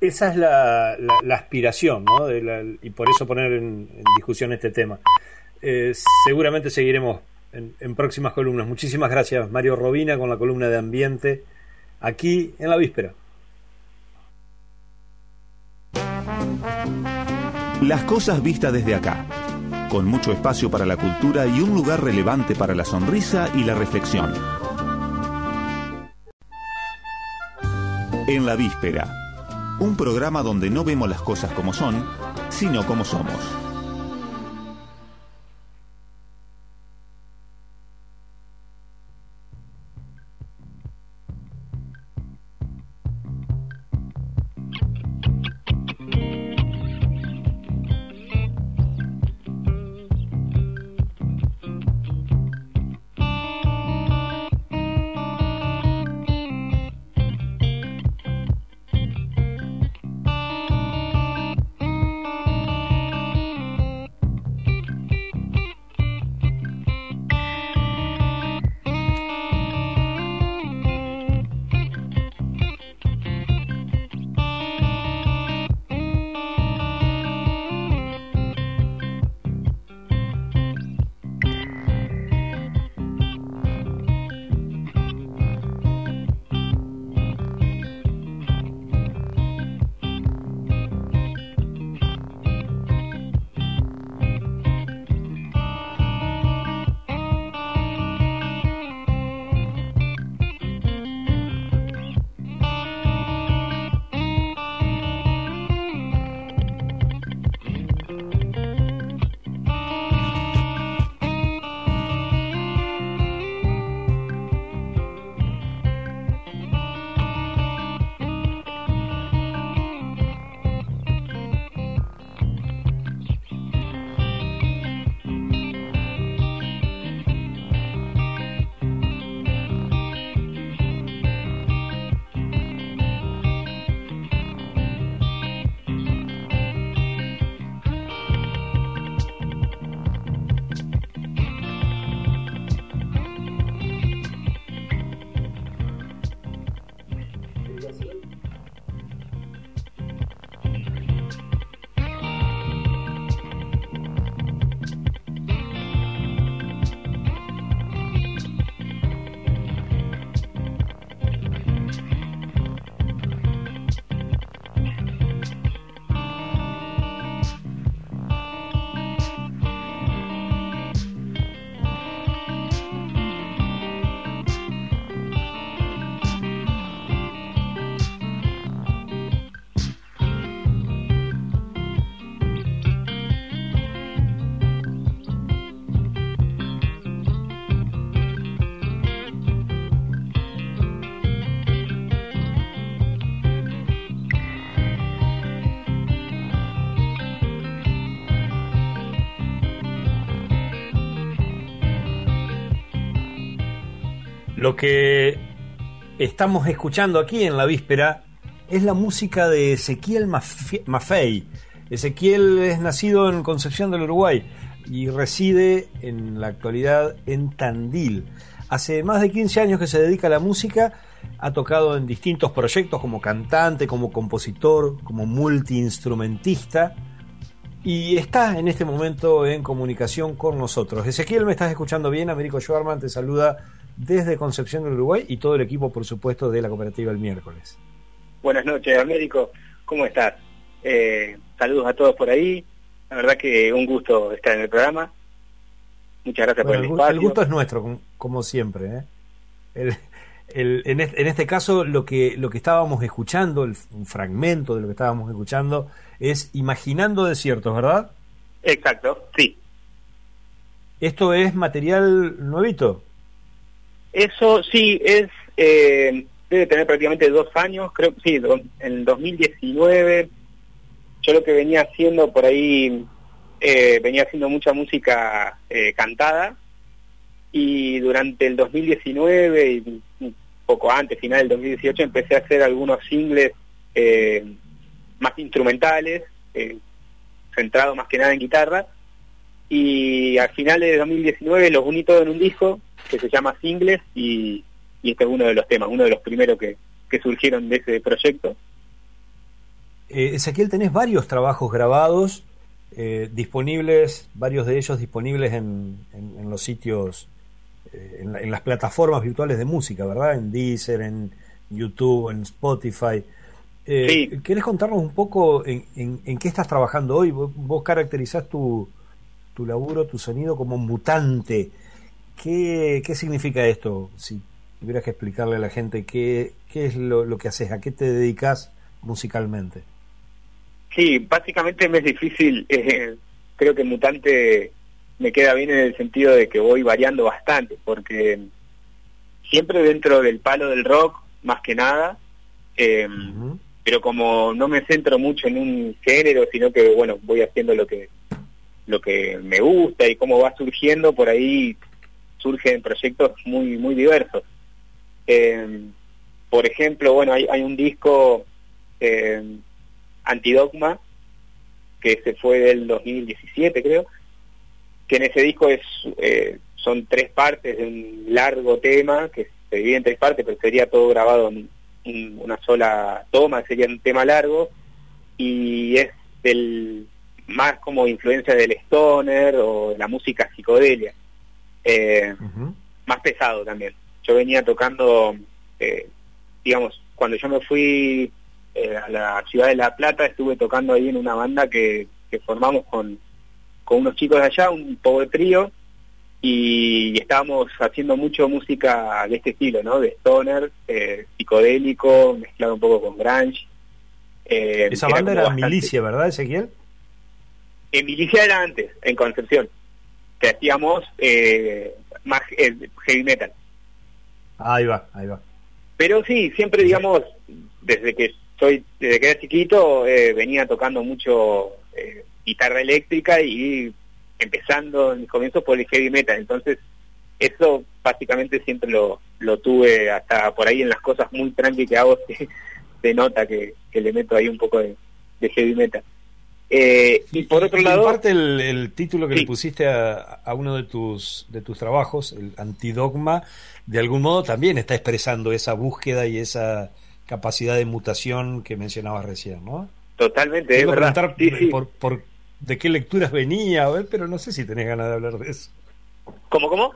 esa es la, aspiración, ¿no? y por eso poner en, discusión este tema. Eh, seguramente seguiremos en, en, próximas columnas. Muchísimas gracias, Mario Robina, con la columna de ambiente, aquí en la víspera. Las cosas vistas desde acá, con mucho espacio para la cultura y un lugar relevante para la sonrisa y la reflexión. En la víspera un programa donde no vemos las cosas como son, sino como somos. Lo que estamos escuchando aquí en la víspera es la música de Ezequiel Maffei. Ezequiel es nacido en Concepción del Uruguay y reside en la actualidad en Tandil. Hace más de 15 años que se dedica a la música, ha tocado en distintos proyectos como cantante, como compositor, como multiinstrumentista y está en este momento en comunicación con nosotros. Ezequiel, ¿me estás escuchando bien? Américo Schwarman te saluda desde Concepción del Uruguay y todo el equipo, por supuesto, de la cooperativa el miércoles. Buenas noches, Américo. ¿Cómo estás? Eh, saludos a todos por ahí. La verdad que un gusto estar en el programa. Muchas gracias por el, el espacio. El gusto es nuestro, como siempre. ¿eh? en, este, caso, lo que, lo que estábamos escuchando, un fragmento de lo que estábamos escuchando, es Imaginando Desiertos, ¿verdad? Exacto, sí. ¿Esto es material nuevito? Eso sí, es eh, debe tener prácticamente dos años, creo que sí, en el 2019 yo lo que venía haciendo por ahí, eh, venía haciendo mucha música eh, cantada. Y durante el 2019 y un poco antes, final del 2018, empecé a hacer algunos singles más instrumentales, centrados más que nada en guitarra. Y al final de 2019 los uní todos en un disco que se llama Singles y, este es uno de los temas, uno de los primeros que, que surgieron de ese proyecto eh, Ezequiel, tenés varios trabajos grabados, eh, disponibles, varios de ellos disponibles en, los sitios, eh, en, las plataformas virtuales de música, ¿verdad? En Deezer, en YouTube, en Spotify. Eh, ¿Querés contarnos un poco en, qué estás trabajando hoy? Vos, caracterizás tu, tu laburo, tu sonido como mutante. ¿Qué, ¿Qué significa esto? Si tuvieras que explicarle a la gente qué, qué es lo, lo que haces, a qué te dedicas musicalmente. Sí, básicamente me es difícil, eh, creo que Mutante me queda bien en el sentido de que voy variando bastante, porque siempre dentro del palo del rock, más que nada, em, pero como no me centro mucho en un género, sino que bueno, voy haciendo lo que lo que me gusta y cómo va surgiendo, por ahí surgen proyectos muy muy diversos. Em, por ejemplo, bueno, hay, hay un disco eh, Antidogma, que se fue del 2017 creo, que en ese disco es eh, son tres partes de un largo tema, que se divide en tres partes, pero sería todo grabado en, una sola toma, sería un tema largo, y es del más como influencia del stoner o la música psicodelia, eh, más pesado también. Yo venía tocando, eh, digamos, cuando yo me fui eh, a la ciudad de La Plata, estuve tocando ahí en una banda que, formamos con, con unos chicos de allá, un power trío, y, estábamos haciendo mucho música de este estilo, ¿no? De stoner, eh, psicodélico, mezclado un poco con grunge. Eh, Esa banda era Milicia, ¿verdad, Ezequiel? En Milicia era antes, en Concepción, que hacíamos más heavy metal. Ahí va, ahí va. Pero sí, siempre, digamos, desde que soy desde que era chiquito eh, venía tocando mucho eh, guitarra eléctrica y empezando en mis comienzos por el heavy metal entonces eso básicamente siempre lo, lo tuve hasta por ahí en las cosas muy tranqui que hago se, nota que, le meto ahí un poco de, heavy metal eh, y por otro lado parte el, título que le pusiste a, a, uno de tus de tus trabajos el antidogma de algún modo también está expresando esa búsqueda y esa capacidad de mutación que mencionabas recién, ¿no? Totalmente, es verdad. Por, por, de qué lecturas venía, a ver, pero no sé si tenés ganas de hablar de eso. ¿Cómo, cómo?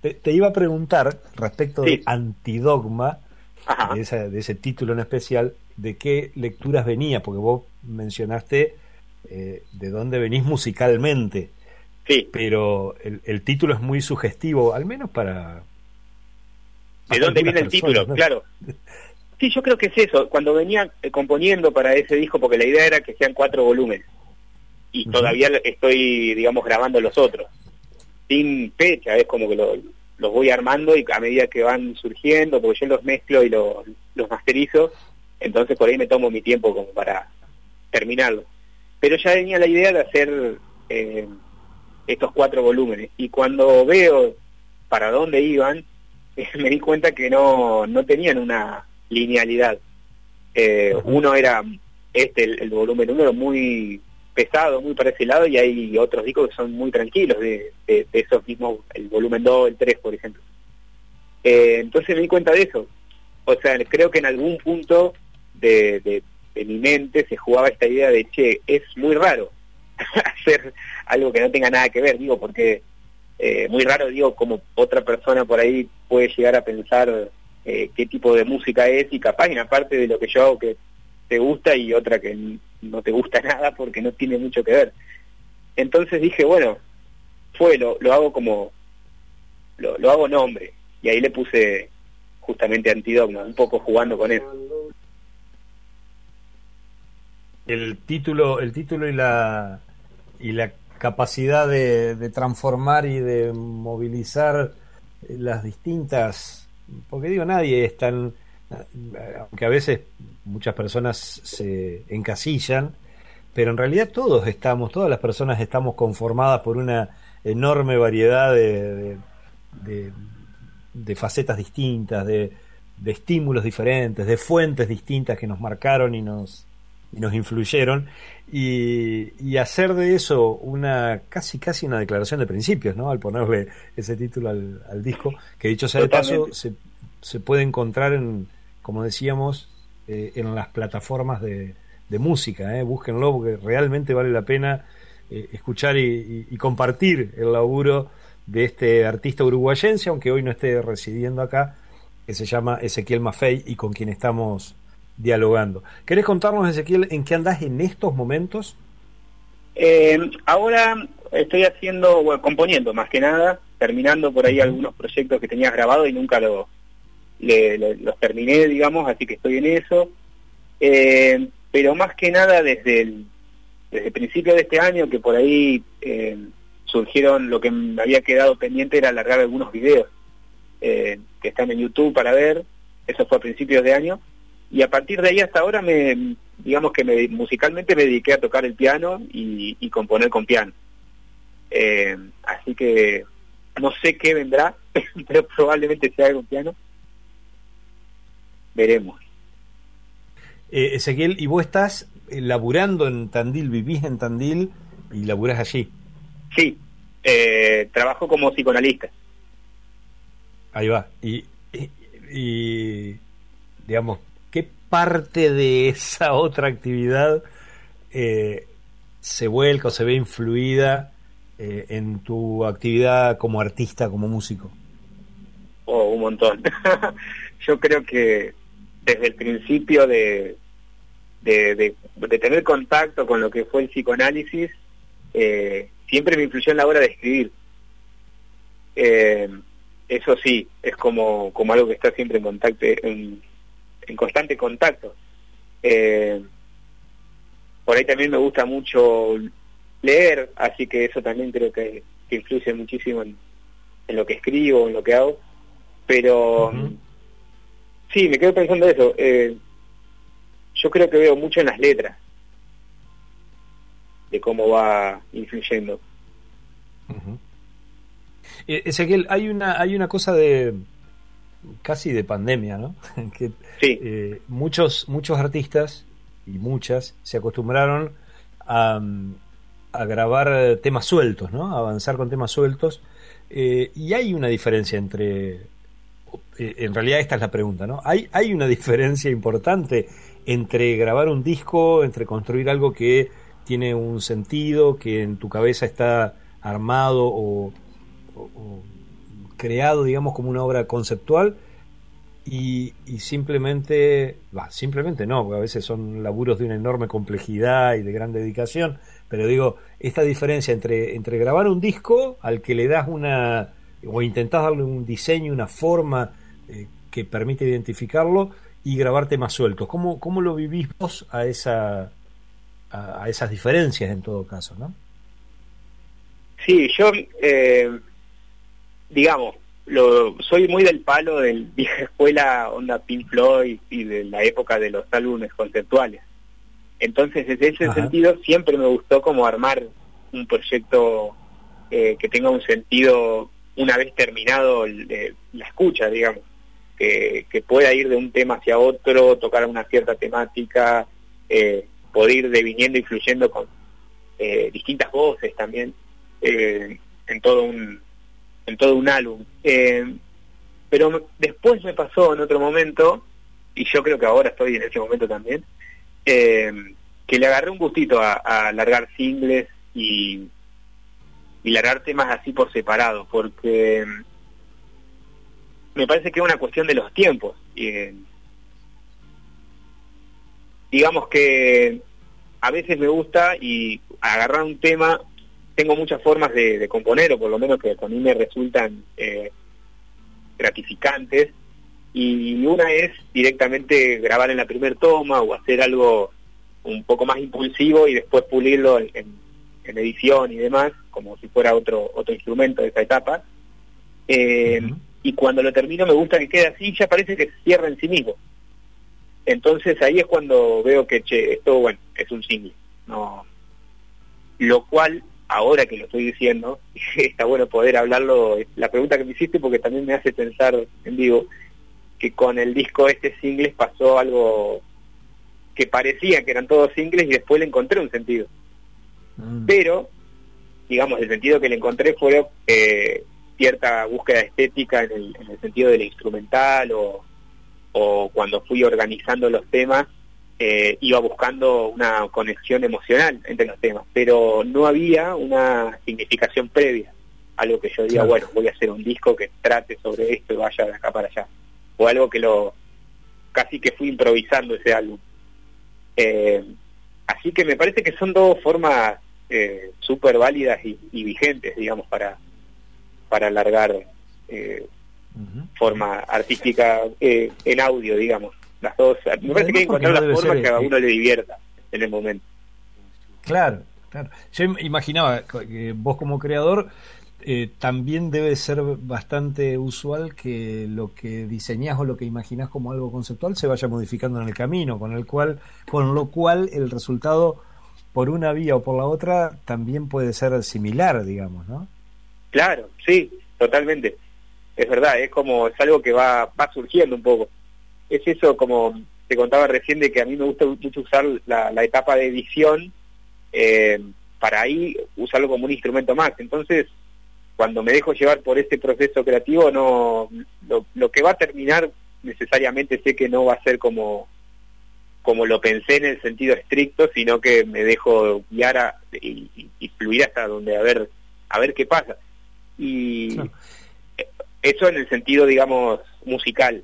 Te, iba a preguntar respecto de Antidogma, de, de, ese título en especial, de qué lecturas venía, porque vos mencionaste eh, de dónde venís musicalmente. Sí. Pero el, el, título es muy sugestivo, al menos para... ¿De dónde viene el título? Claro. Sí, yo creo que es eso. Cuando venía eh, componiendo para ese disco, porque la idea era que sean cuatro volúmenes, y todavía estoy, digamos, grabando los otros, sin fecha, es como que los voy armando y a medida que van surgiendo, porque yo los mezclo y los, los masterizo, entonces por ahí me tomo mi tiempo como para terminarlo. Pero ya venía la idea de hacer eh, estos cuatro volúmenes, y cuando veo para dónde iban, me di cuenta que no, no tenían una linealidad. Eh, uno era este, el, volumen uno muy pesado, muy para ese lado, y hay otros discos que son muy tranquilos de, esos mismos, el volumen 2, el 3, por ejemplo. Eh, entonces me di cuenta de eso. O sea, creo que en algún punto de, de, mi mente se jugaba esta idea de, che, es muy raro hacer algo que no tenga nada que ver, digo, porque eh, muy raro, digo, como otra persona por ahí puede llegar a pensar eh, qué tipo de música es y capaz en aparte de lo que yo hago que te gusta y otra que no te gusta nada porque no tiene mucho que ver. Entonces dije, bueno, fue, lo, lo hago como, lo, lo hago nombre y ahí le puse justamente antidogma, un poco jugando con eso. El título, el título y la y la capacidad de, transformar y de movilizar las distintas, porque digo, nadie es tan, aunque a veces muchas personas se encasillan, pero en realidad todos estamos, todas las personas estamos conformadas por una enorme variedad de, de, facetas distintas, de, de estímulos diferentes, de fuentes distintas que nos marcaron y nos, y nos influyeron y, hacer de eso una casi casi una declaración de principios, ¿no? Al ponerle ese título al, disco, que dicho sea de paso se, se, puede encontrar en, como decíamos, eh, en las plataformas de, de música, ¿eh? búsquenlo porque realmente vale la pena eh, escuchar y, y, compartir el laburo de este artista uruguayense, aunque hoy no esté residiendo acá, que se llama Ezequiel Maffei y con quien estamos dialogando. ¿Querés contarnos, Ezequiel, en qué andás en estos momentos? Eh, ahora estoy haciendo, bueno, componiendo más que nada, terminando por ahí algunos proyectos que tenías grabado y nunca los terminé, digamos, así que estoy en eso. Eh, pero más que nada desde el, desde el principio de este año, que por ahí eh, surgieron, lo que me había quedado pendiente era alargar algunos videos que están en YouTube para ver, eso fue a principios de año, y a partir de ahí hasta ahora me digamos que me, musicalmente me dediqué a tocar el piano y, componer con piano. Eh, así que no sé qué vendrá pero probablemente sea con piano. Veremos. Eh, Ezequiel y vos estás laburando en Tandil vivís en Tandil y laburás allí. Sí eh, trabajo como psicoanalista. Ahí va. Y, y digamos parte de esa otra actividad eh, se vuelca o se ve influida eh, en tu actividad como artista, como músico? Oh, un montón. Yo creo que desde el principio de, de, tener contacto con lo que fue el psicoanálisis, eh, siempre me influyó en la hora de escribir. eso sí, es como, como algo que está siempre en contacto, en, en constante contacto. Eh, por ahí también me gusta mucho leer, así que eso también creo que, influye muchísimo en, lo que escribo, en lo que hago. Pero sí, me quedo pensando eso. Eh, yo creo que veo mucho en las letras de cómo va influyendo. Eh, Ezequiel, hay una, hay una cosa de, casi de pandemia, ¿no? que eh, muchos, muchos artistas y muchas se acostumbraron a, a, grabar temas sueltos, ¿no? A avanzar con temas sueltos. Eh, y hay una diferencia entre. Eh, en realidad, esta es la pregunta, ¿no? Hay, hay una diferencia importante entre grabar un disco, entre construir algo que tiene un sentido, que en tu cabeza está armado o creado, digamos, como una obra conceptual y, simplemente, va, simplemente no, porque a veces son laburos de una enorme complejidad y de gran dedicación, pero digo, esta diferencia entre, entre grabar un disco al que le das una, o intentás darle un diseño, una forma eh, que permite identificarlo, y grabar temas sueltos. ¿Cómo, cómo lo vivís vos a, esa, a, a esas diferencias en todo caso, no? Sí, yo eh, digamos, lo, soy muy del palo del vieja escuela onda Pink Floyd y de la época de los álbumes conceptuales. Entonces, desde ese sentido, siempre me gustó como armar un proyecto eh, que tenga un sentido una vez terminado la escucha, digamos, que, pueda ir de un tema hacia otro, tocar una cierta temática, eh, poder ir deviniendo y fluyendo con eh, distintas voces también eh, en todo un en todo un álbum. pero después me pasó en otro momento, y yo creo que ahora estoy en ese momento también, que le agarré un gustito a, a largar singles y, y largar temas así por separado, porque me parece que es una cuestión de los tiempos. Eh, digamos que a veces me gusta y agarrar un tema, tengo muchas formas de, componer, o por lo menos que a mí me resultan eh, gratificantes, y una es directamente grabar en la primer toma o hacer algo un poco más impulsivo y después pulirlo en, edición y demás, como si fuera otro otro instrumento de esa etapa. Eh, y cuando lo termino me gusta que quede así, ya parece que se cierra en sí mismo. Entonces ahí es cuando veo que, che, esto, bueno, es un single. No. Lo cual, ahora que lo estoy diciendo, está bueno poder hablarlo, la pregunta que me hiciste porque también me hace pensar en vivo, que con el disco este singles pasó algo que parecía que eran todos singles y después le encontré un sentido. Mm. Pero, digamos, el sentido que le encontré fue eh, cierta búsqueda estética en el, sentido de la instrumental o, cuando fui organizando los temas eh, iba buscando una conexión emocional entre los temas, pero no había una significación previa, algo que yo diga, bueno, voy a hacer un disco que trate sobre esto y vaya de acá para allá, o algo que lo casi que fui improvisando ese álbum. Eh, así que me parece que son dos formas eh, súper válidas y, vigentes, digamos, para, para alargar eh, forma artística en audio, digamos. Las dos. Me parece que hay que encontrar la forma que a uno le divierta en el momento. Claro, claro. Yo imaginaba que vos como creador eh, también debe ser bastante usual que lo que diseñás o lo que imaginás como algo conceptual se vaya modificando en el camino, con el cual, con lo cual el resultado por una vía o por la otra también puede ser similar, digamos, ¿no? Claro, sí, totalmente. Es verdad, es como, es algo que va, va surgiendo un poco. Es eso como te contaba recién de que a mí me gusta mucho usar la, etapa de edición eh, para ahí usarlo como un instrumento más. Entonces, cuando me dejo llevar por este proceso creativo, no lo, lo que va a terminar necesariamente sé que no va a ser como como lo pensé en el sentido estricto, sino que me dejo guiar y, y, fluir hasta donde a ver a ver qué pasa. Y eso en el sentido, digamos, musical.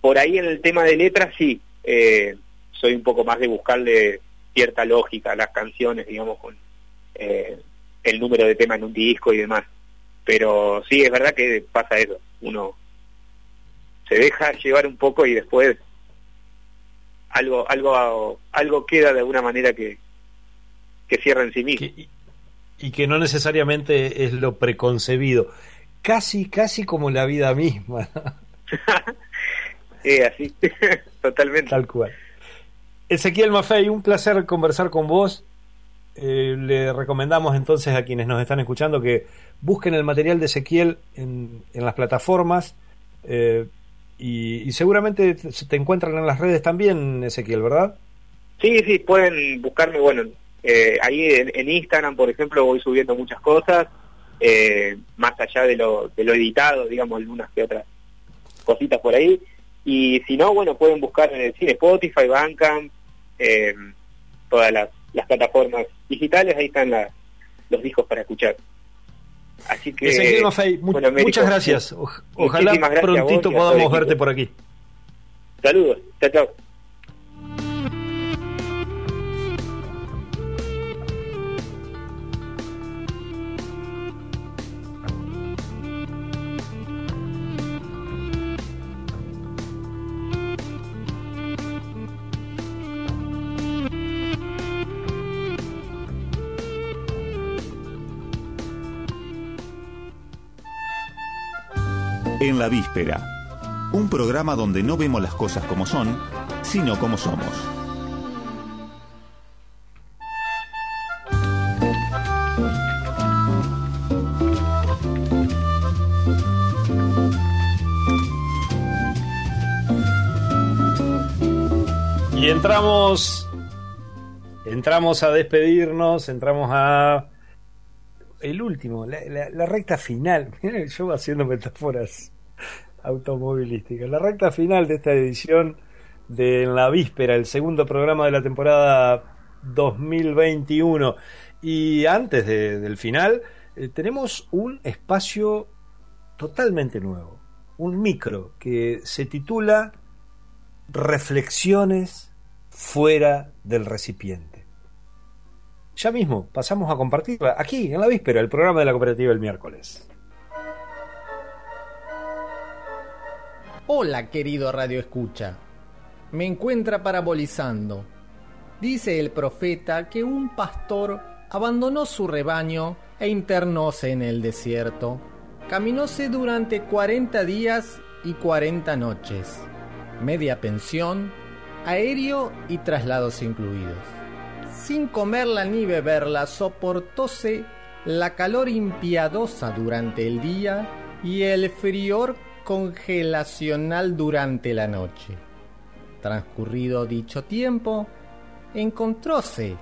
Por ahí en el tema de letras, sí, eh, soy un poco más de buscarle cierta lógica a las canciones, digamos, con eh, el número de temas en un disco y demás. Pero sí, es verdad que pasa eso. Uno se deja llevar un poco y después algo algo algo queda de alguna manera que, que cierra en sí mismo y que no necesariamente es lo preconcebido, casi, casi como la vida misma. así, totalmente. Tal cual. Ezequiel Maffei, un placer conversar con vos. Eh, le recomendamos entonces a quienes nos están escuchando que busquen el material de Ezequiel en, en las plataformas eh, y, y, seguramente te encuentran en las redes también, Ezequiel, ¿verdad? Sí, sí, pueden buscarme, bueno, eh, ahí en, Instagram, por ejemplo, voy subiendo muchas cosas, eh, más allá de lo, de lo editado, digamos, algunas que otras cositas por ahí. Y si no, bueno, pueden buscar en el cine Spotify, Bandcamp, eh, todas las, plataformas digitales, ahí están los discos para escuchar. Así que, muchas gracias. ojalá prontito podamos verte por aquí. Saludos, chao, chao. en la víspera. Un programa donde no vemos las cosas como son, sino como somos. Y entramos, entramos a despedirnos, entramos a el último, la, recta final. Yo haciendo metáforas automovilísticas. La recta final de esta edición de En la Víspera, el segundo programa de la temporada 2021. Y antes del final, eh, tenemos un espacio totalmente nuevo, un micro que se titula Reflexiones fuera del recipiente. Ya mismo pasamos a compartirla aquí en la víspera, el programa de la cooperativa el miércoles. Hola querido Radio Escucha, me encuentra parabolizando. Dice el profeta que un pastor abandonó su rebaño e internóse en el desierto. Caminóse durante 40 días y 40 noches media pensión, aéreo y traslados incluidos. Sin comerla ni beberla, soportóse la calor impiadosa durante el día y el frior congelacional durante la noche. Transcurrido dicho tiempo, encontróse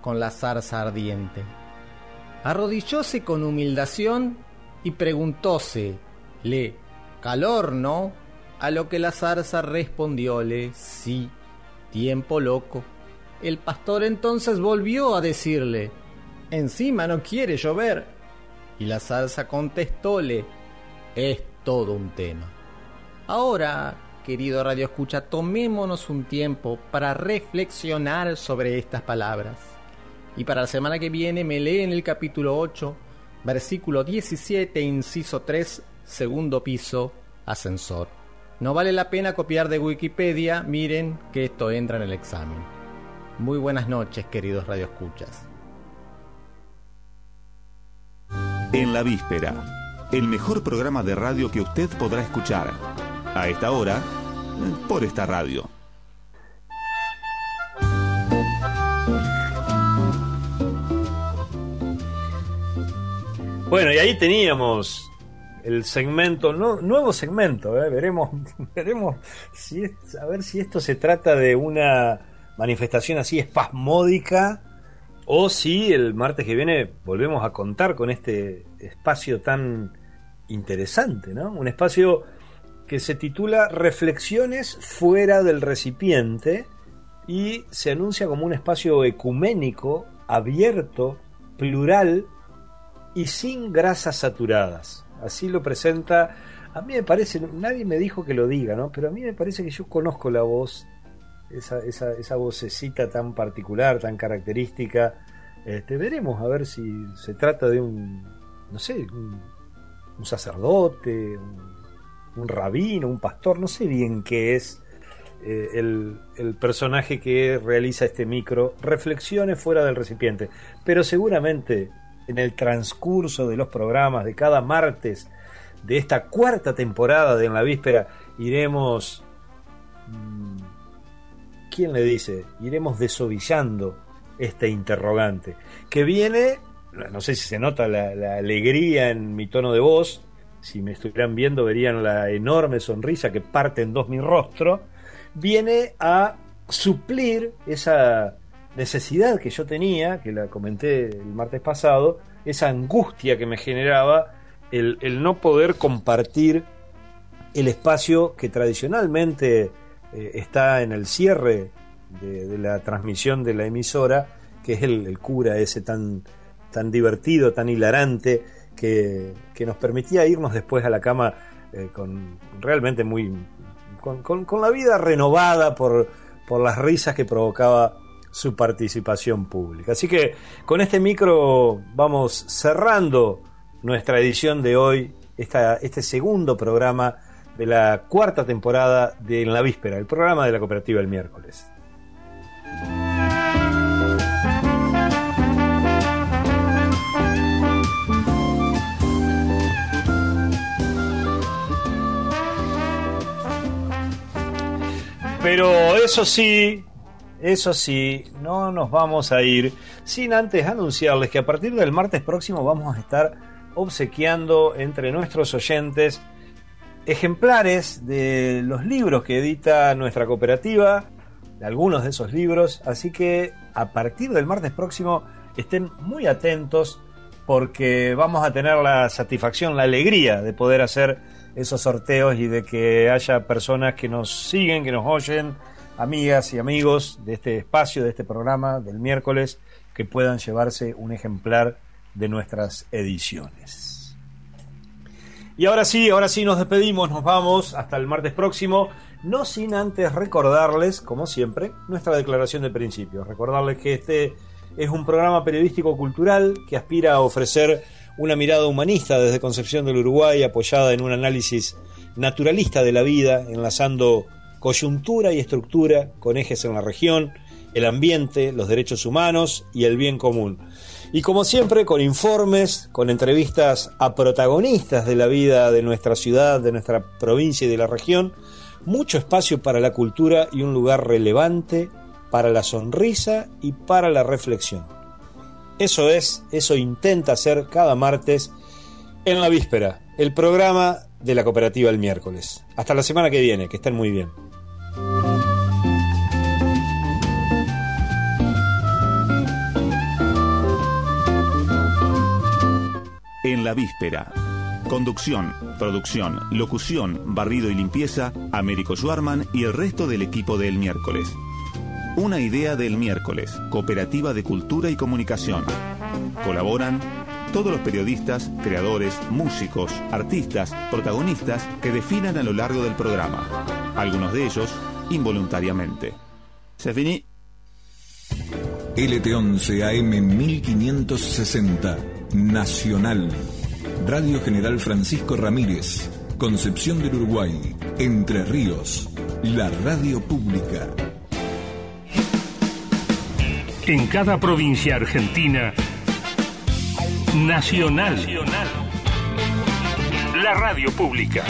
con la zarza ardiente. Arrodillóse con humildación y preguntóse, ¿le calor no? A lo que la zarza respondióle, sí, tiempo loco. El pastor entonces volvió a decirle, encima no quiere llover. Y la zarza contestóle, es todo un tema. Ahora, querido Radio Escucha, tomémonos un tiempo para reflexionar sobre estas palabras. Y para la semana que viene me leen el capítulo 8, versículo 17, inciso 3, segundo piso, ascensor. No vale la pena copiar de Wikipedia, miren que esto entra en el examen. Muy buenas noches, queridos radioescuchas. En la víspera, el mejor programa de radio que usted podrá escuchar. A esta hora, por esta radio. Bueno, y ahí teníamos el segmento, nuevo segmento, ¿eh? veremos, veremos a ver si esto se trata de una manifestación así espasmódica o si el martes que viene volvemos a contar con este espacio tan interesante, ¿no? Un espacio que se titula Reflexiones fuera del recipiente y se anuncia como un espacio ecuménico, abierto, plural y sin grasas saturadas así lo presenta. A mí me parece, nadie me dijo que lo diga, ¿no? Pero a mí me parece que yo conozco la voz, esa, vocecita tan particular, tan característica. Este, veremos a ver si se trata de un, no sé, un, sacerdote, un, rabino, un pastor, no sé bien qué es eh, el, el, personaje que realiza este micro, reflexiones fuera del recipiente. Pero seguramente en el transcurso de los programas de cada martes de esta cuarta temporada de En la Víspera iremos... Mm, ¿Quién le dice? Iremos desovillando este interrogante, que viene, no sé si se nota la, alegría en mi tono de voz, si me estuvieran viendo verían la enorme sonrisa que parte en dos mi rostro, viene a suplir esa necesidad que yo tenía, que la comenté el martes pasado, esa angustia que me generaba el, no poder compartir el espacio que tradicionalmente eh, está en el cierre de, la transmisión de la emisora, que es el, cura ese tan, tan divertido, tan hilarante, que, nos permitía irnos después a la cama eh, con realmente muy. Con, con, la vida renovada por, por las risas que provocaba su participación pública. Así que con este micro vamos cerrando nuestra edición de hoy, esta, este segundo programa de la cuarta temporada de En la Víspera, el programa de la cooperativa el miércoles. Pero eso sí, eso sí, no nos vamos a ir sin antes anunciarles que a partir del martes próximo vamos a estar obsequiando entre nuestros oyentes ejemplares de los libros que edita nuestra cooperativa, de algunos de esos libros, así que a partir del martes próximo estén muy atentos porque vamos a tener la satisfacción, la alegría de poder hacer esos sorteos y de que haya personas que nos siguen, que nos oyen, amigas y amigos de este espacio, de este programa del miércoles, que puedan llevarse un ejemplar de nuestras ediciones. Y ahora sí, ahora sí nos despedimos, nos vamos hasta el martes próximo, no sin antes recordarles, como siempre, nuestra declaración de principios, recordarles que este es un programa periodístico cultural que aspira a ofrecer una mirada humanista desde Concepción del Uruguay apoyada en un análisis naturalista de la vida, enlazando coyuntura y estructura con ejes en la región, el ambiente, los derechos humanos y el bien común. Y como siempre, con informes, con entrevistas a protagonistas de la vida de nuestra ciudad, de nuestra provincia y de la región, mucho espacio para la cultura y un lugar relevante para la sonrisa y para la reflexión. Eso es, eso intenta hacer cada martes en la víspera, el programa de la cooperativa el miércoles. Hasta la semana que viene, que estén muy bien. En la víspera. Conducción, producción, locución, barrido y limpieza, Américo Schwarman y el resto del equipo del miércoles. Una idea del miércoles, Cooperativa de Cultura y Comunicación. Colaboran todos los periodistas, creadores, músicos, artistas, protagonistas que definan a lo largo del programa. Algunos de ellos involuntariamente. Se finí. LT11 AM 1560, Nacional. Radio General Francisco Ramírez, Concepción del Uruguay, Entre Ríos, la radio pública. En cada provincia argentina, Nacional. La radio pública.